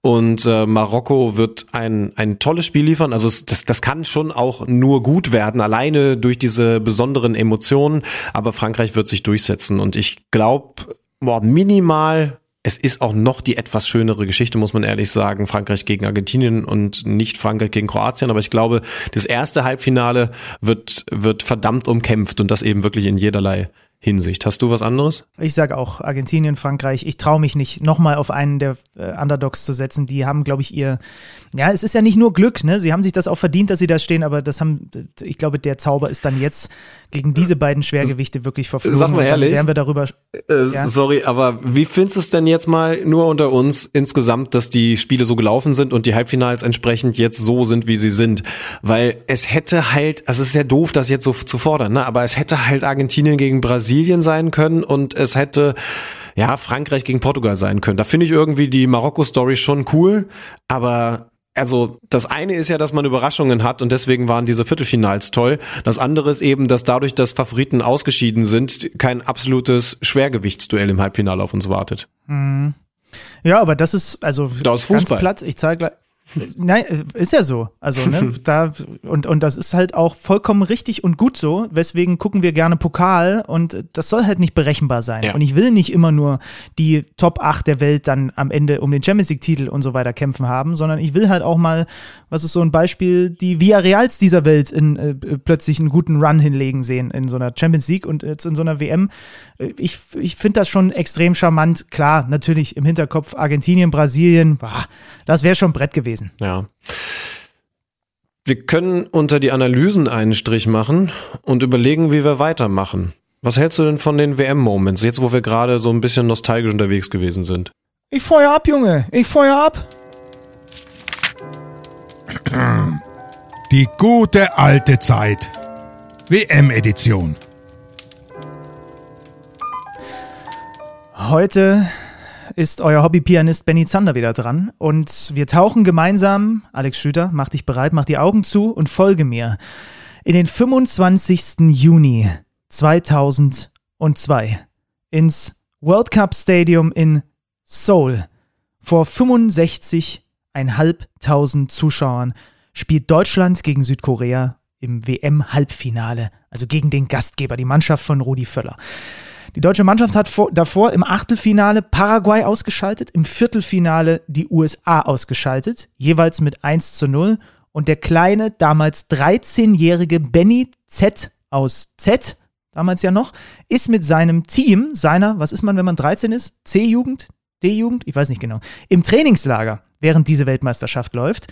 Und äh, Marokko wird ein, ein tolles Spiel liefern. Also es, das, das kann schon auch nur gut werden, alleine durch diese besonderen Emotionen. Aber Frankreich wird sich durchsetzen. Und ich glaube, minimal es ist auch noch die etwas schönere Geschichte, muss man ehrlich sagen. Frankreich gegen Argentinien und nicht Frankreich gegen Kroatien. Aber ich glaube, das erste Halbfinale wird, wird verdammt umkämpft und das eben wirklich in jederlei Hinsicht. Hast du was anderes? Ich sage auch Argentinien, Frankreich. Ich traue mich nicht, nochmal auf einen der äh, Underdogs zu setzen. Die haben, glaube ich, ihr. Ja, es ist ja nicht nur Glück, ne? Sie haben sich das auch verdient, dass sie da stehen, aber das haben, ich glaube, der Zauber ist dann jetzt gegen diese beiden Schwergewichte wirklich verflogen. Sag mal ehrlich. Werden wir darüber. Äh, Ja. Sorry, aber wie findest du es denn jetzt mal nur unter uns insgesamt, dass die Spiele so gelaufen sind und die Halbfinals entsprechend jetzt so sind, wie sie sind? Weil es hätte halt, also es ist ja doof, das jetzt so zu fordern, ne? aber es hätte halt Argentinien gegen Brasilien sein können und es hätte ja Frankreich gegen Portugal sein können. Da finde ich irgendwie die Marokko-Story schon cool, aber also das eine ist ja, dass man Überraschungen hat und deswegen waren diese Viertelfinals toll. Das andere ist eben, dass dadurch, dass Favoriten ausgeschieden sind, kein absolutes Schwergewichtsduell im Halbfinale auf uns wartet. Ja, aber das ist, also Das ist ganz Fußball. platt. Ich zeige gleich. Nein, ist ja so. Also, ne, da, und, und das ist halt auch vollkommen richtig und gut so. Weswegen gucken wir gerne Pokal und das soll halt nicht berechenbar sein. Ja. Und ich will nicht immer nur die Top 8 der Welt dann am Ende um den Champions League-Titel und so weiter kämpfen haben, sondern ich will halt auch mal, was ist so ein Beispiel, die Villarreals dieser Welt in, äh, plötzlich einen guten Run hinlegen sehen in so einer Champions League und jetzt in so einer WM. Äh, Ich, ich finde das schon extrem charmant. Klar, natürlich im Hinterkopf Argentinien, Brasilien, bah, das wäre schon Brett gewesen. Ja. Wir können unter die Analysen einen Strich machen und überlegen, wie wir weitermachen. Was hältst du denn von den WM-Moments, jetzt wo wir gerade so ein bisschen nostalgisch unterwegs gewesen sind? Ich feuer ab, Junge. Ich feuer ab. Die gute alte Zeit. WM-Edition. Heute ist euer Hobbypianist Benny Zander wieder dran und wir tauchen gemeinsam, Alex Schüter, mach dich bereit, mach die Augen zu und folge mir, in den 25. Juni 2002 ins World Cup Stadium in Seoul vor 65.500 Zuschauern spielt Deutschland gegen Südkorea im WM-Halbfinale, also gegen den Gastgeber, die Mannschaft von Rudi Völler. Die deutsche Mannschaft hat vor, davor im Achtelfinale Paraguay ausgeschaltet, im Viertelfinale die USA ausgeschaltet, jeweils mit 1 zu 0. Und der kleine, damals 13-jährige Benny Z aus Z, damals ja noch, ist mit seinem Team, seiner, was ist man, wenn man 13 ist? C-Jugend? D-Jugend? Ich weiß nicht genau. Im Trainingslager, während diese Weltmeisterschaft läuft.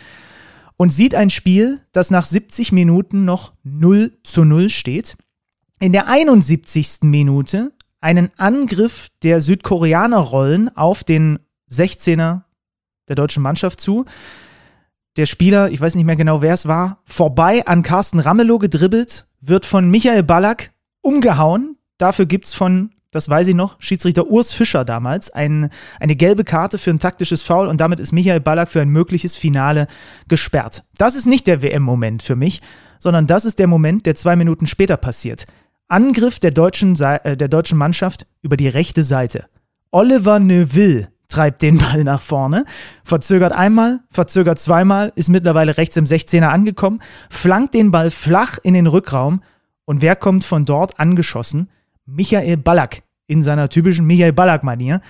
Und sieht ein Spiel, das nach 70 Minuten noch 0 zu 0 steht. In der 71. Minute einen Angriff der Südkoreaner rollen auf den 16er der deutschen Mannschaft zu. Der Spieler, ich weiß nicht mehr genau, wer es war, vorbei an Carsten Ramelow gedribbelt, wird von Michael Ballack umgehauen. Dafür gibt es von, das weiß ich noch, Schiedsrichter Urs Fischer damals ein, eine gelbe Karte für ein taktisches Foul und damit ist Michael Ballack für ein mögliches Finale gesperrt. Das ist nicht der WM-Moment für mich, sondern das ist der Moment, der zwei Minuten später passiert. Angriff der deutschen, äh, der deutschen Mannschaft über die rechte Seite. Oliver Neuville treibt den Ball nach vorne, verzögert einmal, verzögert zweimal, ist mittlerweile rechts im 16er angekommen, flankt den Ball flach in den Rückraum und wer kommt von dort angeschossen? Michael Ballack in seiner typischen Michael Ballack-Manier.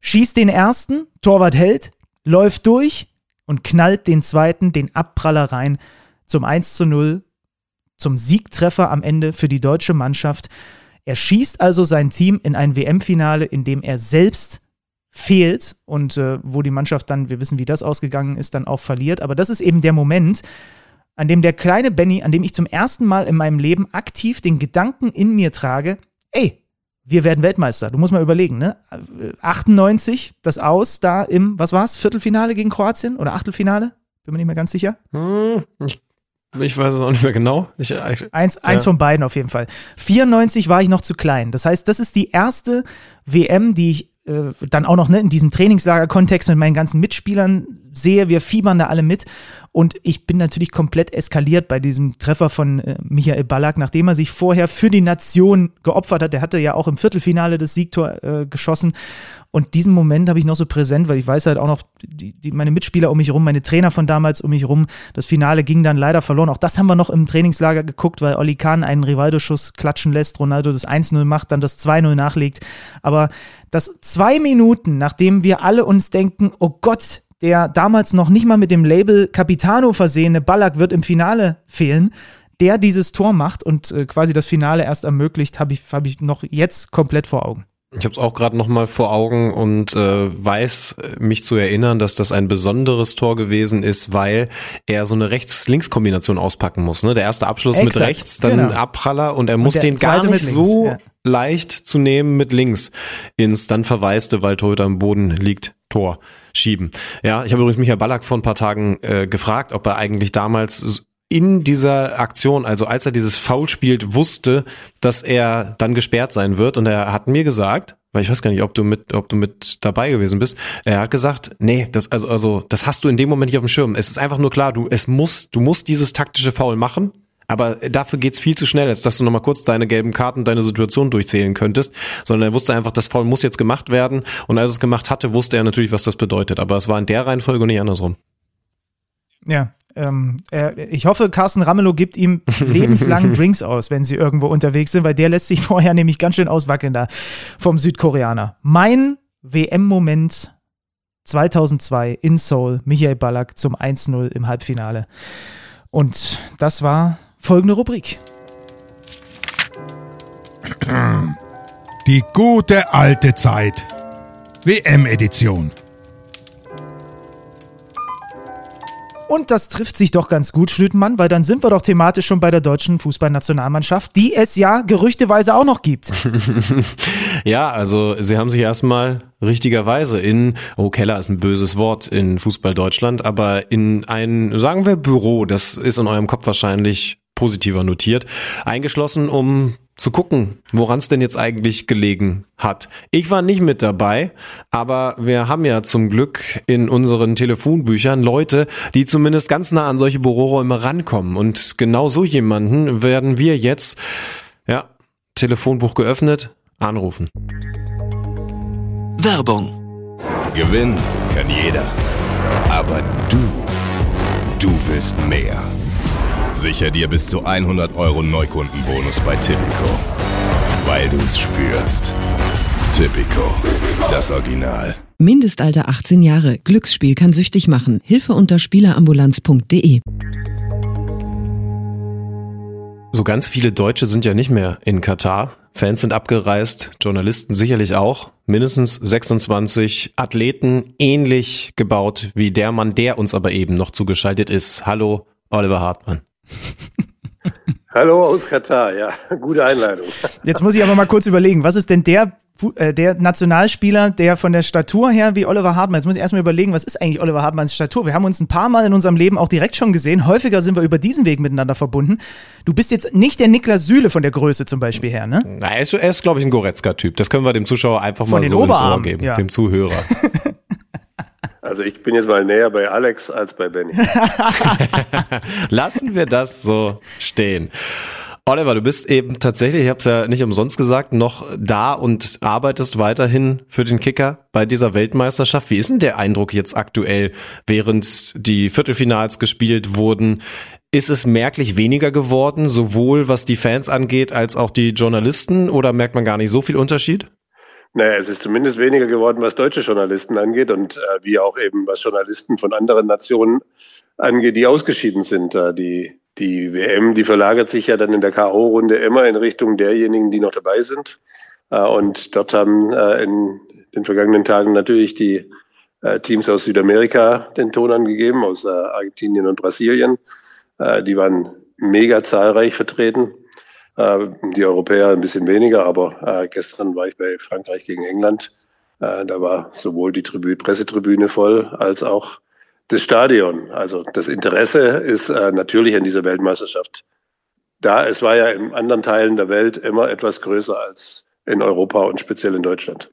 Schießt den ersten, Torwart hält, läuft durch und knallt den zweiten, den Abpraller rein zum 1 zu 0 zum Siegtreffer am Ende für die deutsche Mannschaft. Er schießt also sein Team in ein WM-Finale, in dem er selbst fehlt und äh, wo die Mannschaft dann, wir wissen, wie das ausgegangen ist, dann auch verliert. Aber das ist eben der Moment, an dem der kleine Benny, an dem ich zum ersten Mal in meinem Leben aktiv den Gedanken in mir trage, ey, wir werden Weltmeister. Du musst mal überlegen, ne? 98, das Aus da im, was war's, Viertelfinale gegen Kroatien oder Achtelfinale? Bin mir nicht mehr ganz sicher. Hm, ich ich weiß es auch nicht mehr genau. Ich, äh, ich, eins, ja. eins von beiden auf jeden Fall. 94 war ich noch zu klein. Das heißt, das ist die erste WM, die ich äh, dann auch noch ne, in diesem Trainingslager-Kontext mit meinen ganzen Mitspielern sehe. Wir fiebern da alle mit. Und ich bin natürlich komplett eskaliert bei diesem Treffer von äh, Michael Ballack, nachdem er sich vorher für die Nation geopfert hat. Der hatte ja auch im Viertelfinale das Siegtor äh, geschossen. Und diesen Moment habe ich noch so präsent, weil ich weiß halt auch noch, die, die, meine Mitspieler um mich rum, meine Trainer von damals um mich rum. Das Finale ging dann leider verloren. Auch das haben wir noch im Trainingslager geguckt, weil Oli Kahn einen Rivaldo-Schuss klatschen lässt, Ronaldo das 1-0 macht, dann das 2-0 nachlegt. Aber das zwei Minuten, nachdem wir alle uns denken, oh Gott, der damals noch nicht mal mit dem Label Capitano versehene Ballack wird im Finale fehlen, der dieses Tor macht und äh, quasi das Finale erst ermöglicht, habe ich, hab ich noch jetzt komplett vor Augen. Ich habe es auch gerade noch mal vor Augen und äh, weiß äh, mich zu erinnern, dass das ein besonderes Tor gewesen ist, weil er so eine Rechts-Links-Kombination auspacken muss. Ne? Der erste Abschluss Exakt, mit rechts, dann genau. Abpraller und er und muss den gar nicht so ja. leicht zu nehmen mit links ins dann verwaiste, weil Torhüter am Boden liegt, Tor schieben. Ja, ich habe übrigens Michael Ballack vor ein paar Tagen äh, gefragt, ob er eigentlich damals in dieser Aktion, also als er dieses Foul spielt, wusste, dass er dann gesperrt sein wird. Und er hat mir gesagt, weil ich weiß gar nicht, ob du mit, ob du mit dabei gewesen bist. Er hat gesagt, nee, das, also, also, das hast du in dem Moment nicht auf dem Schirm. Es ist einfach nur klar, du, es muss, du musst dieses taktische Foul machen. Aber dafür geht's viel zu schnell, als dass du nochmal kurz deine gelben Karten, deine Situation durchzählen könntest. Sondern er wusste einfach, das Foul muss jetzt gemacht werden. Und als er es gemacht hatte, wusste er natürlich, was das bedeutet. Aber es war in der Reihenfolge und nicht andersrum. Ja, ähm, er, ich hoffe, Carsten Ramelow gibt ihm lebenslang Drinks aus, wenn sie irgendwo unterwegs sind, weil der lässt sich vorher nämlich ganz schön auswackeln da vom Südkoreaner. Mein WM-Moment 2002 in Seoul, Michael Ballack zum 1-0 im Halbfinale. Und das war folgende Rubrik. Die gute alte Zeit. WM-Edition. Und das trifft sich doch ganz gut, Schlütenmann, weil dann sind wir doch thematisch schon bei der deutschen Fußballnationalmannschaft, die es ja gerüchteweise auch noch gibt. ja, also sie haben sich erstmal richtigerweise in, oh Keller ist ein böses Wort in Fußball Deutschland, aber in ein, sagen wir Büro, das ist in eurem Kopf wahrscheinlich positiver notiert, eingeschlossen, um zu gucken, woran es denn jetzt eigentlich gelegen hat. Ich war nicht mit dabei, aber wir haben ja zum Glück in unseren Telefonbüchern Leute, die zumindest ganz nah an solche Büroräume rankommen. Und genau so jemanden werden wir jetzt, ja, Telefonbuch geöffnet, anrufen. Werbung. Gewinnen kann jeder. Aber du, du willst mehr. Sicher dir bis zu 100 Euro Neukundenbonus bei Tipico. Weil du es spürst. Tipico, das Original. Mindestalter 18 Jahre. Glücksspiel kann süchtig machen. Hilfe unter Spielerambulanz.de. So ganz viele Deutsche sind ja nicht mehr in Katar. Fans sind abgereist, Journalisten sicherlich auch. Mindestens 26 Athleten ähnlich gebaut wie der Mann, der uns aber eben noch zugeschaltet ist. Hallo, Oliver Hartmann. Hallo aus Katar, ja, gute Einleitung. Jetzt muss ich aber mal kurz überlegen, was ist denn der, äh, der Nationalspieler, der von der Statur her wie Oliver Hartmann, jetzt muss ich erstmal überlegen, was ist eigentlich Oliver Hartmanns Statur? Wir haben uns ein paar Mal in unserem Leben auch direkt schon gesehen, häufiger sind wir über diesen Weg miteinander verbunden. Du bist jetzt nicht der Niklas Süle von der Größe zum Beispiel her, ne? Na, er ist, ist glaube ich, ein Goretzka-Typ. Das können wir dem Zuschauer einfach von mal so Oberarm, ins Ohr geben, ja. dem Zuhörer. Also ich bin jetzt mal näher bei Alex als bei Benny. Lassen wir das so stehen. Oliver, du bist eben tatsächlich, ich habe es ja nicht umsonst gesagt, noch da und arbeitest weiterhin für den Kicker bei dieser Weltmeisterschaft. Wie ist denn der Eindruck jetzt aktuell, während die Viertelfinals gespielt wurden? Ist es merklich weniger geworden, sowohl was die Fans angeht als auch die Journalisten, oder merkt man gar nicht so viel Unterschied? Naja, es ist zumindest weniger geworden, was deutsche Journalisten angeht und äh, wie auch eben was Journalisten von anderen Nationen angeht, die ausgeschieden sind. Äh, die, die WM, die verlagert sich ja dann in der K.O.-Runde immer in Richtung derjenigen, die noch dabei sind. Äh, und dort haben äh, in den vergangenen Tagen natürlich die äh, Teams aus Südamerika den Ton angegeben, aus äh, Argentinien und Brasilien. Die waren mega zahlreich vertreten. Äh, die Europäer ein bisschen weniger, aber äh, gestern war ich bei Frankreich gegen England. Äh, da war sowohl die Tribü Pressetribüne voll als auch das Stadion. Also das Interesse ist natürlich an dieser Weltmeisterschaft da. Es war ja in anderen Teilen der Welt immer etwas größer als in Europa und speziell in Deutschland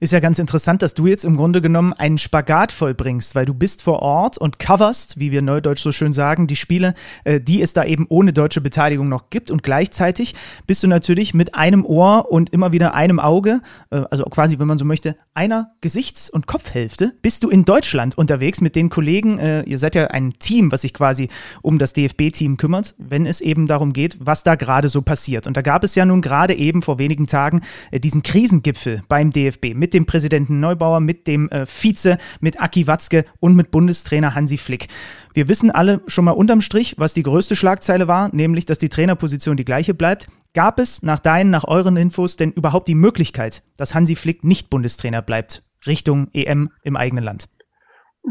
ist ja ganz interessant, dass du jetzt im Grunde genommen einen Spagat vollbringst, weil du bist vor Ort und coverst, wie wir neudeutsch so schön sagen, die Spiele, äh, die es da eben ohne deutsche Beteiligung noch gibt. Und gleichzeitig bist du natürlich mit einem Ohr und immer wieder einem Auge, äh, also quasi, wenn man so möchte, einer Gesichts- und Kopfhälfte, bist du in Deutschland unterwegs mit den Kollegen. Äh, ihr seid ja ein Team, was sich quasi um das DFB-Team kümmert, wenn es eben darum geht, was da gerade so passiert. Und da gab es ja nun gerade eben vor wenigen Tagen diesen Krisengipfel beim DFB mit mit dem Präsidenten Neubauer, mit dem äh, Vize, mit Aki Watzke und mit Bundestrainer Hansi Flick. Wir wissen alle schon mal unterm Strich, was die größte Schlagzeile war, nämlich, dass die Trainerposition die gleiche bleibt. Gab es nach deinen, nach euren Infos denn überhaupt die Möglichkeit, dass Hansi Flick nicht Bundestrainer bleibt, Richtung EM im eigenen Land?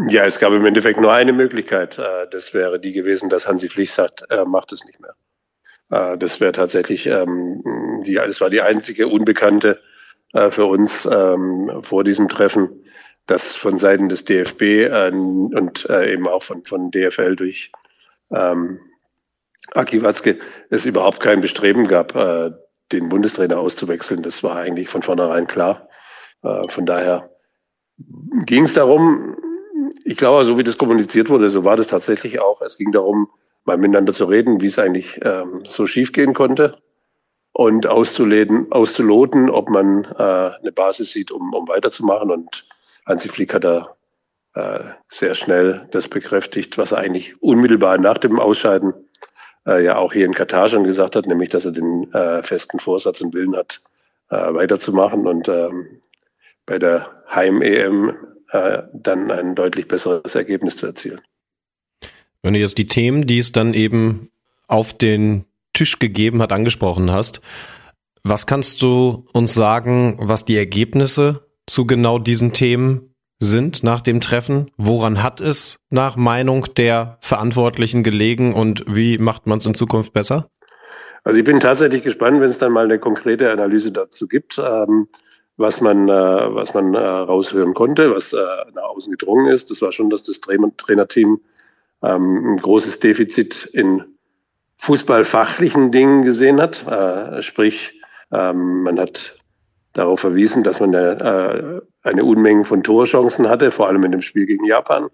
Ja, es gab im Endeffekt nur eine Möglichkeit. Äh, das wäre die gewesen, dass Hansi Flick sagt, er macht es nicht mehr. Äh, das wäre tatsächlich, ähm, das war die einzige unbekannte äh, für uns ähm, vor diesem Treffen, dass von Seiten des DFB äh, und äh, eben auch von, von DFL durch ähm, Aki Watzke es überhaupt kein Bestreben gab, äh, den Bundestrainer auszuwechseln. Das war eigentlich von vornherein klar. Äh, von daher ging es darum, ich glaube, so wie das kommuniziert wurde, so war das tatsächlich auch. Es ging darum, mal miteinander zu reden, wie es eigentlich ähm, so schiefgehen konnte und auszuleden, auszuloten, ob man äh, eine Basis sieht, um, um weiterzumachen. Und Hansi Flick hat da äh, sehr schnell das bekräftigt, was er eigentlich unmittelbar nach dem Ausscheiden äh, ja auch hier in Katar schon gesagt hat, nämlich, dass er den äh, festen Vorsatz und Willen hat, äh, weiterzumachen und ähm, bei der Heim-EM äh, dann ein deutlich besseres Ergebnis zu erzielen. Wenn du jetzt die Themen, die es dann eben auf den Tisch gegeben hat, angesprochen hast. Was kannst du uns sagen, was die Ergebnisse zu genau diesen Themen sind nach dem Treffen? Woran hat es nach Meinung der Verantwortlichen gelegen und wie macht man es in Zukunft besser? Also ich bin tatsächlich gespannt, wenn es dann mal eine konkrete Analyse dazu gibt, ähm, was man, äh, was man äh, raushören konnte, was äh, nach außen gedrungen ist. Das war schon, dass das Trainer Trainerteam ähm, ein großes Defizit in fußballfachlichen Dingen gesehen hat. Äh, sprich, ähm, man hat darauf verwiesen, dass man eine, äh, eine Unmenge von Torchancen hatte, vor allem in dem Spiel gegen Japan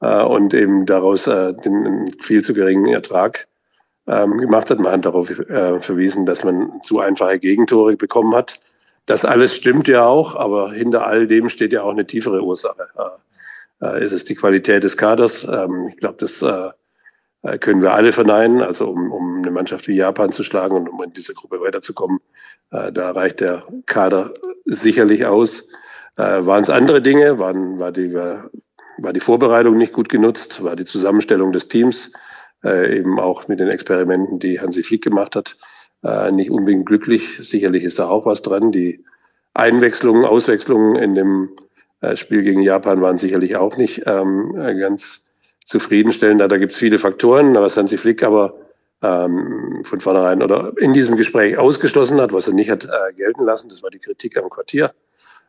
äh, und eben daraus äh, den viel zu geringen Ertrag ähm, gemacht hat. Man hat darauf äh, verwiesen, dass man zu einfache Gegentore bekommen hat. Das alles stimmt ja auch, aber hinter all dem steht ja auch eine tiefere Ursache. Äh, äh ist es die Qualität des Kaders? Ähm, ich glaube, das können wir alle verneinen. Also um, um eine Mannschaft wie Japan zu schlagen und um in dieser Gruppe weiterzukommen, äh, da reicht der Kader sicherlich aus. Äh, waren es andere Dinge? Waren, war, die, war, die Vorbereitung nicht gut genutzt? War die Zusammenstellung des Teams äh, eben auch mit den Experimenten, die Hansi Flick gemacht hat, äh, nicht unbedingt glücklich? Sicherlich ist da auch was dran. Die Einwechslungen, Auswechslungen in dem äh, Spiel gegen Japan waren sicherlich auch nicht ähm, ganz zufriedenstellend. Da, da gibt es viele Faktoren, was Hansi Flick aber ähm, von vornherein oder in diesem Gespräch ausgeschlossen hat, was er nicht hat äh, gelten lassen. Das war die Kritik am Quartier.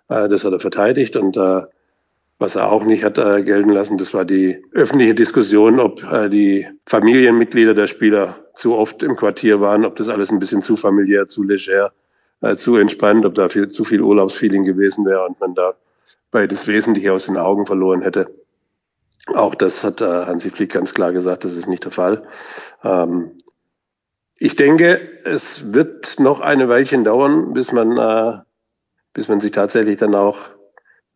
Äh, das hat er verteidigt und äh, was er auch nicht hat äh, gelten lassen, das war die öffentliche Diskussion, ob äh, die Familienmitglieder der Spieler zu oft im Quartier waren, ob das alles ein bisschen zu familiär, zu leger, äh, zu entspannt, ob da viel, zu viel Urlaubsfeeling gewesen wäre und man da beides Wesentliche aus den Augen verloren hätte. Auch das hat äh, Hansi Flick ganz klar gesagt, das ist nicht der Fall. Ähm, ich denke, es wird noch eine Weilchen dauern, bis man, äh, bis man sich tatsächlich dann auch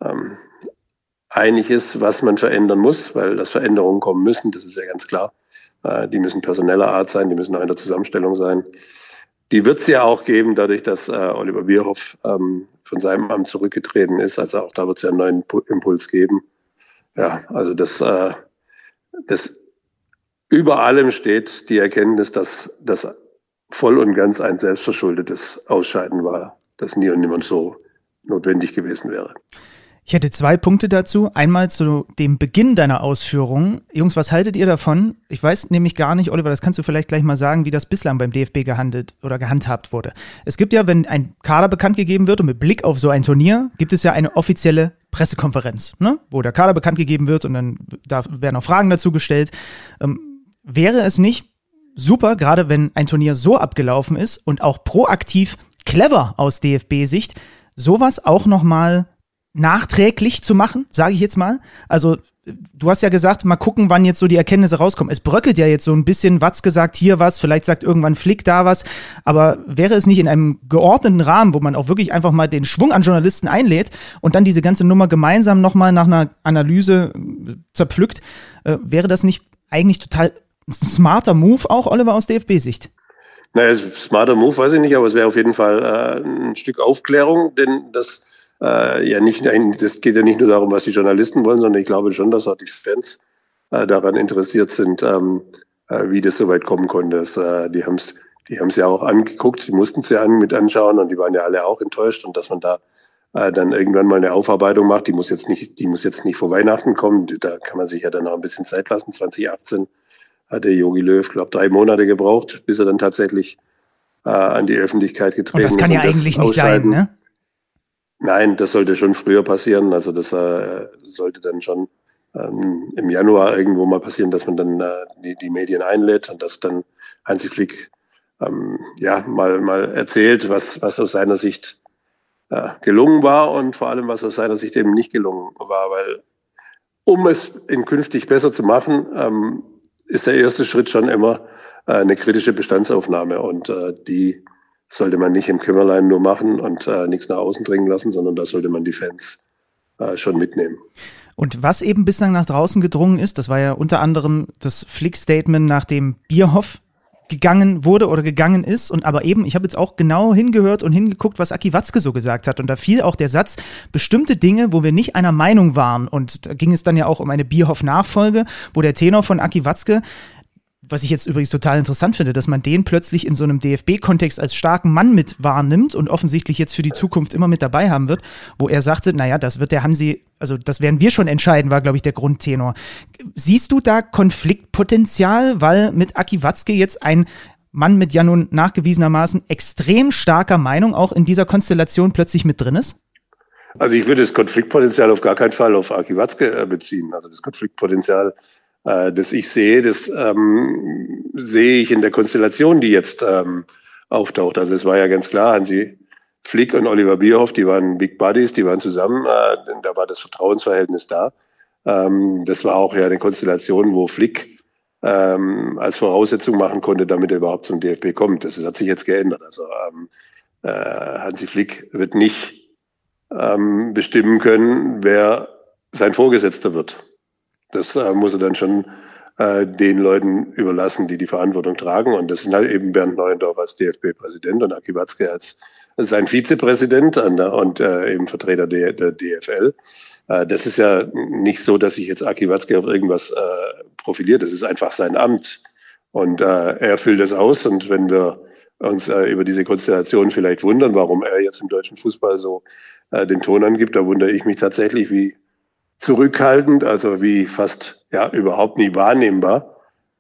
ähm, einig ist, was man verändern muss, weil das Veränderungen kommen müssen, das ist ja ganz klar. Äh, die müssen personeller Art sein, die müssen auch in der Zusammenstellung sein. Die wird es ja auch geben, dadurch, dass äh, Oliver Bierhoff ähm, von seinem Amt zurückgetreten ist. Also auch da wird es ja einen neuen Impuls geben ja, also das, äh, das über allem steht die Erkenntnis, dass das voll und ganz ein selbstverschuldetes Ausscheiden war, das nie und niemand so notwendig gewesen wäre. Ich hätte zwei Punkte dazu. Einmal zu dem Beginn deiner Ausführungen. Jungs, was haltet ihr davon? Ich weiß nämlich gar nicht, Oliver, das kannst du vielleicht gleich mal sagen, wie das bislang beim DFB gehandelt oder gehandhabt wurde. Es gibt ja, wenn ein Kader bekannt gegeben wird und mit Blick auf so ein Turnier, gibt es ja eine offizielle Pressekonferenz, ne? wo der Kader bekannt gegeben wird und dann da werden auch Fragen dazu gestellt. Ähm, wäre es nicht super, gerade wenn ein Turnier so abgelaufen ist und auch proaktiv clever aus DFB-Sicht, sowas auch nochmal nachträglich zu machen, sage ich jetzt mal. Also du hast ja gesagt, mal gucken, wann jetzt so die Erkenntnisse rauskommen. Es bröckelt ja jetzt so ein bisschen, Watz gesagt hier was, vielleicht sagt irgendwann Flick da was, aber wäre es nicht in einem geordneten Rahmen, wo man auch wirklich einfach mal den Schwung an Journalisten einlädt und dann diese ganze Nummer gemeinsam nochmal nach einer Analyse äh, zerpflückt, äh, wäre das nicht eigentlich total ein smarter Move auch, Oliver, aus DFB-Sicht? Naja, smarter Move weiß ich nicht, aber es wäre auf jeden Fall äh, ein Stück Aufklärung, denn das äh, ja nicht, das geht ja nicht nur darum, was die Journalisten wollen, sondern ich glaube schon, dass auch die Fans äh, daran interessiert sind, ähm, äh, wie das so weit kommen konnte. Das, äh, die haben es die haben's ja auch angeguckt, die mussten es ja an, mit anschauen und die waren ja alle auch enttäuscht und dass man da äh, dann irgendwann mal eine Aufarbeitung macht, die muss jetzt nicht, die muss jetzt nicht vor Weihnachten kommen, da kann man sich ja dann noch ein bisschen Zeit lassen. 2018 hat der Yogi Löw, glaube drei Monate gebraucht, bis er dann tatsächlich äh, an die Öffentlichkeit getreten ist. Und das kann ja eigentlich nicht sein, ne? Nein, das sollte schon früher passieren. Also das äh, sollte dann schon ähm, im Januar irgendwo mal passieren, dass man dann äh, die, die Medien einlädt und dass dann Hansi Flick ähm, ja mal mal erzählt, was was aus seiner Sicht äh, gelungen war und vor allem was aus seiner Sicht eben nicht gelungen war, weil um es in künftig besser zu machen, ähm, ist der erste Schritt schon immer äh, eine kritische Bestandsaufnahme und äh, die sollte man nicht im Kümmerlein nur machen und äh, nichts nach außen dringen lassen, sondern da sollte man die Fans äh, schon mitnehmen. Und was eben bislang nach draußen gedrungen ist, das war ja unter anderem das Flick-Statement, nachdem Bierhoff gegangen wurde oder gegangen ist. Und aber eben, ich habe jetzt auch genau hingehört und hingeguckt, was Aki Watzke so gesagt hat. Und da fiel auch der Satz, bestimmte Dinge, wo wir nicht einer Meinung waren. Und da ging es dann ja auch um eine Bierhoff-Nachfolge, wo der Tenor von Aki Watzke was ich jetzt übrigens total interessant finde, dass man den plötzlich in so einem DFB-Kontext als starken Mann mit wahrnimmt und offensichtlich jetzt für die Zukunft immer mit dabei haben wird, wo er sagte, naja, das wird der Hansi, also das werden wir schon entscheiden, war, glaube ich, der Grundtenor. Siehst du da Konfliktpotenzial, weil mit Aki Watzke jetzt ein Mann mit ja nun nachgewiesenermaßen extrem starker Meinung auch in dieser Konstellation plötzlich mit drin ist? Also ich würde das Konfliktpotenzial auf gar keinen Fall auf Aki Watzke äh, beziehen. Also das Konfliktpotenzial äh, das ich sehe, das ähm, sehe ich in der Konstellation, die jetzt ähm, auftaucht. Also es war ja ganz klar, Hansi Flick und Oliver Bierhoff, die waren Big Buddies, die waren zusammen, äh, da war das Vertrauensverhältnis da. Ähm, das war auch ja eine Konstellation, wo Flick ähm, als Voraussetzung machen konnte, damit er überhaupt zum DFB kommt. Das hat sich jetzt geändert. Also ähm, äh, Hansi Flick wird nicht ähm, bestimmen können, wer sein Vorgesetzter wird. Das äh, muss er dann schon äh, den Leuten überlassen, die die Verantwortung tragen. Und das sind halt eben Bernd Neuendorf als DFB-Präsident und Aki Watzke als sein Vizepräsident und, äh, eben Vertreter der, der DFL. Äh, das ist ja nicht so, dass sich jetzt Aki Watzke auf irgendwas äh, profiliert. Das ist einfach sein Amt. Und äh, er füllt das aus. Und wenn wir uns äh, über diese Konstellation vielleicht wundern, warum er jetzt im deutschen Fußball so äh, den Ton angibt, da wundere ich mich tatsächlich, wie zurückhaltend, also wie fast ja überhaupt nie wahrnehmbar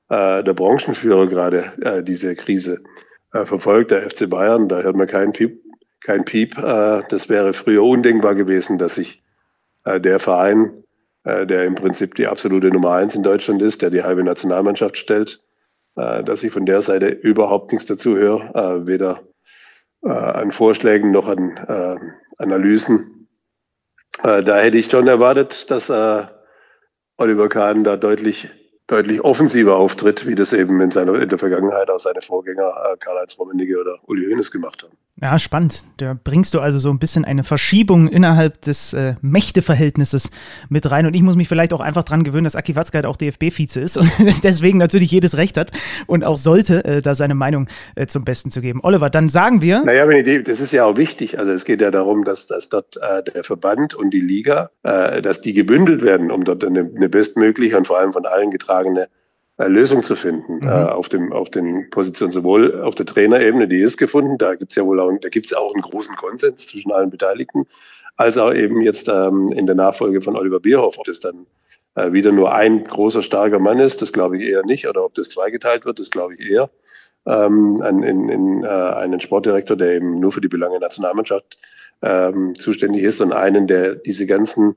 äh, der Branchenführer gerade äh, diese Krise äh, verfolgt, der FC Bayern. Da hört man keinen Piep. Kein Piep. Äh, das wäre früher undenkbar gewesen, dass sich äh, der Verein, äh, der im Prinzip die absolute Nummer eins in Deutschland ist, der die halbe Nationalmannschaft stellt, äh, dass ich von der Seite überhaupt nichts dazu höre, äh, weder äh, an Vorschlägen noch an äh, Analysen äh, da hätte ich schon erwartet, dass äh, Oliver Kahn da deutlich deutlich offensiver auftritt, wie das eben in, seiner, in der Vergangenheit auch seine Vorgänger äh, Karl-Heinz Rummenigge oder Uli Hoeneß gemacht haben. Ja, spannend. Da bringst du also so ein bisschen eine Verschiebung innerhalb des äh, Mächteverhältnisses mit rein. Und ich muss mich vielleicht auch einfach dran gewöhnen, dass Aki Watzke halt auch DFB-Vize ist und deswegen natürlich jedes Recht hat und auch sollte, äh, da seine Meinung äh, zum Besten zu geben. Oliver, dann sagen wir. Naja, wenn ich, das ist ja auch wichtig. Also es geht ja darum, dass, dass dort äh, der Verband und die Liga, äh, dass die gebündelt werden, um dort eine, eine bestmögliche und vor allem von allen getragene Lösung zu finden mhm. äh, auf dem auf den Positionen sowohl auf der Trainerebene, die ist gefunden, da gibt's ja wohl auch da gibt's auch einen großen Konsens zwischen allen Beteiligten, als auch eben jetzt ähm, in der Nachfolge von Oliver Bierhoff, ob das dann äh, wieder nur ein großer starker Mann ist, das glaube ich eher nicht, oder ob das zweigeteilt wird, das glaube ich eher. Ähm, in, in, in äh, einen Sportdirektor, der eben nur für die Belange der Nationalmannschaft ähm, zuständig ist und einen, der diese ganzen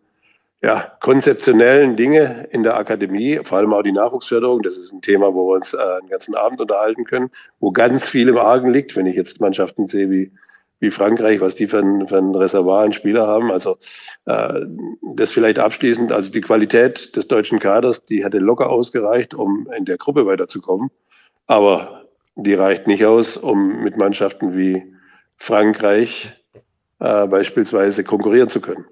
ja, konzeptionellen Dinge in der Akademie, vor allem auch die Nachwuchsförderung, das ist ein Thema, wo wir uns äh, einen ganzen Abend unterhalten können, wo ganz viel im Argen liegt, wenn ich jetzt Mannschaften sehe wie, wie Frankreich, was die für ein, für ein Reservoir an Spieler haben. Also äh, das vielleicht abschließend, also die Qualität des deutschen Kaders, die hätte locker ausgereicht, um in der Gruppe weiterzukommen. Aber die reicht nicht aus, um mit Mannschaften wie Frankreich äh, beispielsweise konkurrieren zu können.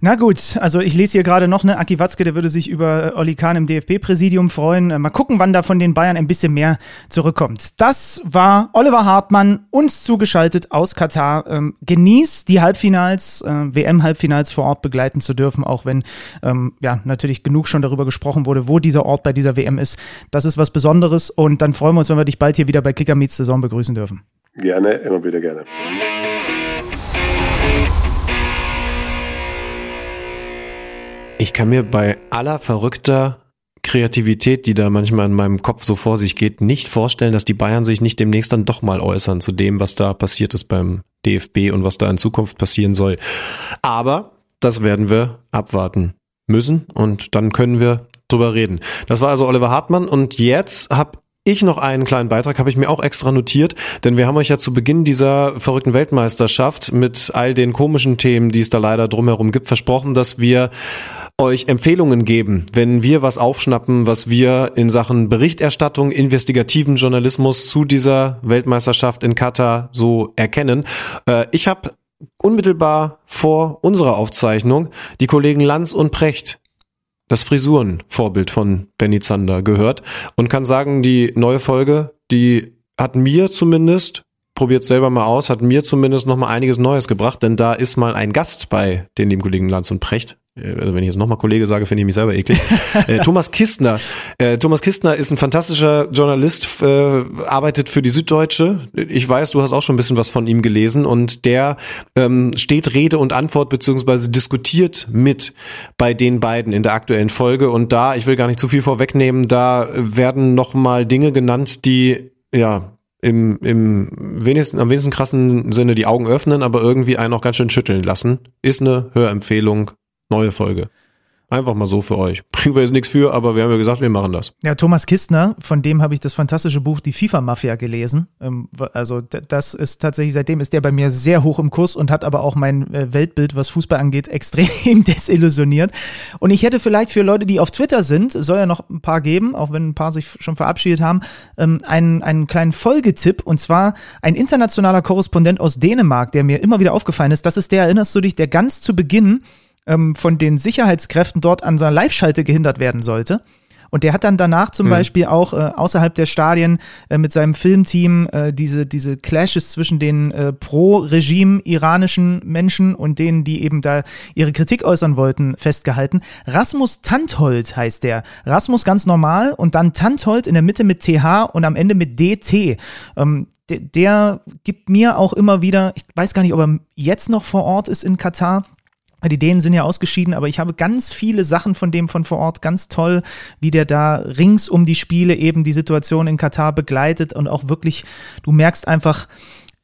Na gut, also ich lese hier gerade noch, ne, Aki Watzke, der würde sich über äh, Olli Kahn im DFB-Präsidium freuen. Äh, mal gucken, wann da von den Bayern ein bisschen mehr zurückkommt. Das war Oliver Hartmann, uns zugeschaltet aus Katar. Ähm, genießt die Halbfinals, äh, WM-Halbfinals vor Ort begleiten zu dürfen, auch wenn ähm, ja natürlich genug schon darüber gesprochen wurde, wo dieser Ort bei dieser WM ist. Das ist was Besonderes und dann freuen wir uns, wenn wir dich bald hier wieder bei Kicker Meets Saison begrüßen dürfen. Gerne, immer wieder gerne. Ich kann mir bei aller verrückter Kreativität, die da manchmal in meinem Kopf so vor sich geht, nicht vorstellen, dass die Bayern sich nicht demnächst dann doch mal äußern zu dem, was da passiert ist beim DFB und was da in Zukunft passieren soll. Aber das werden wir abwarten müssen und dann können wir drüber reden. Das war also Oliver Hartmann und jetzt habe ich noch einen kleinen Beitrag, habe ich mir auch extra notiert, denn wir haben euch ja zu Beginn dieser verrückten Weltmeisterschaft mit all den komischen Themen, die es da leider drumherum gibt, versprochen, dass wir euch Empfehlungen geben, wenn wir was aufschnappen, was wir in Sachen Berichterstattung, investigativen Journalismus zu dieser Weltmeisterschaft in Katar so erkennen. Äh, ich habe unmittelbar vor unserer Aufzeichnung die Kollegen Lanz und Precht das Frisurenvorbild von Benny Zander gehört und kann sagen, die neue Folge, die hat mir zumindest, probiert selber mal aus, hat mir zumindest noch mal einiges Neues gebracht, denn da ist mal ein Gast bei den lieben Kollegen Lanz und Precht also wenn ich jetzt nochmal Kollege sage, finde ich mich selber eklig. äh, Thomas Kistner. Äh, Thomas Kistner ist ein fantastischer Journalist, äh, arbeitet für die Süddeutsche. Ich weiß, du hast auch schon ein bisschen was von ihm gelesen und der ähm, steht Rede und Antwort beziehungsweise diskutiert mit bei den beiden in der aktuellen Folge und da, ich will gar nicht zu viel vorwegnehmen, da werden nochmal Dinge genannt, die ja im, im wenigsten, am wenigsten krassen Sinne die Augen öffnen, aber irgendwie einen auch ganz schön schütteln lassen. Ist eine Hörempfehlung Neue Folge. Einfach mal so für euch. Bringen wir jetzt nichts für, aber wir haben ja gesagt, wir machen das. Ja, Thomas Kistner, von dem habe ich das fantastische Buch Die FIFA-Mafia gelesen. Ähm, also das ist tatsächlich, seitdem ist der bei mir sehr hoch im Kurs und hat aber auch mein äh, Weltbild, was Fußball angeht, extrem desillusioniert. Und ich hätte vielleicht für Leute, die auf Twitter sind, soll ja noch ein paar geben, auch wenn ein paar sich schon verabschiedet haben, ähm, einen, einen kleinen Folgetipp. Und zwar ein internationaler Korrespondent aus Dänemark, der mir immer wieder aufgefallen ist. Das ist der, erinnerst du dich, der ganz zu Beginn ähm, von den Sicherheitskräften dort an seiner Live-Schalte gehindert werden sollte. Und der hat dann danach zum mhm. Beispiel auch äh, außerhalb der Stadien äh, mit seinem Filmteam äh, diese, diese Clashes zwischen den äh, pro-Regime iranischen Menschen und denen, die eben da ihre Kritik äußern wollten, festgehalten. Rasmus Tanthold heißt der. Rasmus ganz normal und dann Tanthold in der Mitte mit TH und am Ende mit DT. Ähm, der, der gibt mir auch immer wieder, ich weiß gar nicht, ob er jetzt noch vor Ort ist in Katar, die Dänen sind ja ausgeschieden, aber ich habe ganz viele Sachen von dem von vor Ort ganz toll, wie der da rings um die Spiele eben die Situation in Katar begleitet und auch wirklich, du merkst einfach,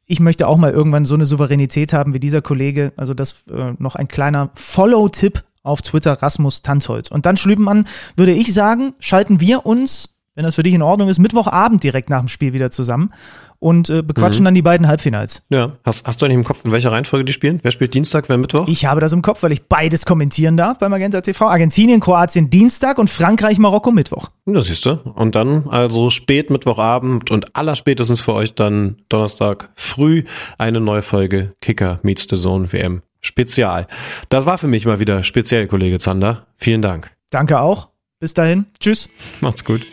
ich möchte auch mal irgendwann so eine Souveränität haben wie dieser Kollege. Also das äh, noch ein kleiner Follow-Tipp auf Twitter, Rasmus Tanthold. Und dann, Schlübenmann, würde ich sagen, schalten wir uns, wenn das für dich in Ordnung ist, Mittwochabend direkt nach dem Spiel wieder zusammen und äh, bequatschen mhm. dann die beiden Halbfinals. Ja. Hast, hast du eigentlich im Kopf, in welcher Reihenfolge die spielen? Wer spielt Dienstag, wer Mittwoch? Ich habe das im Kopf, weil ich beides kommentieren darf bei Magenta TV. Argentinien, Kroatien Dienstag und Frankreich, Marokko Mittwoch. Das siehst du. Und dann also spät Mittwochabend und allerspätestens für euch dann Donnerstag früh eine neue Folge Kicker Meets the Zone WM Spezial. Das war für mich mal wieder speziell, Kollege Zander. Vielen Dank. Danke auch. Bis dahin. Tschüss. Macht's gut.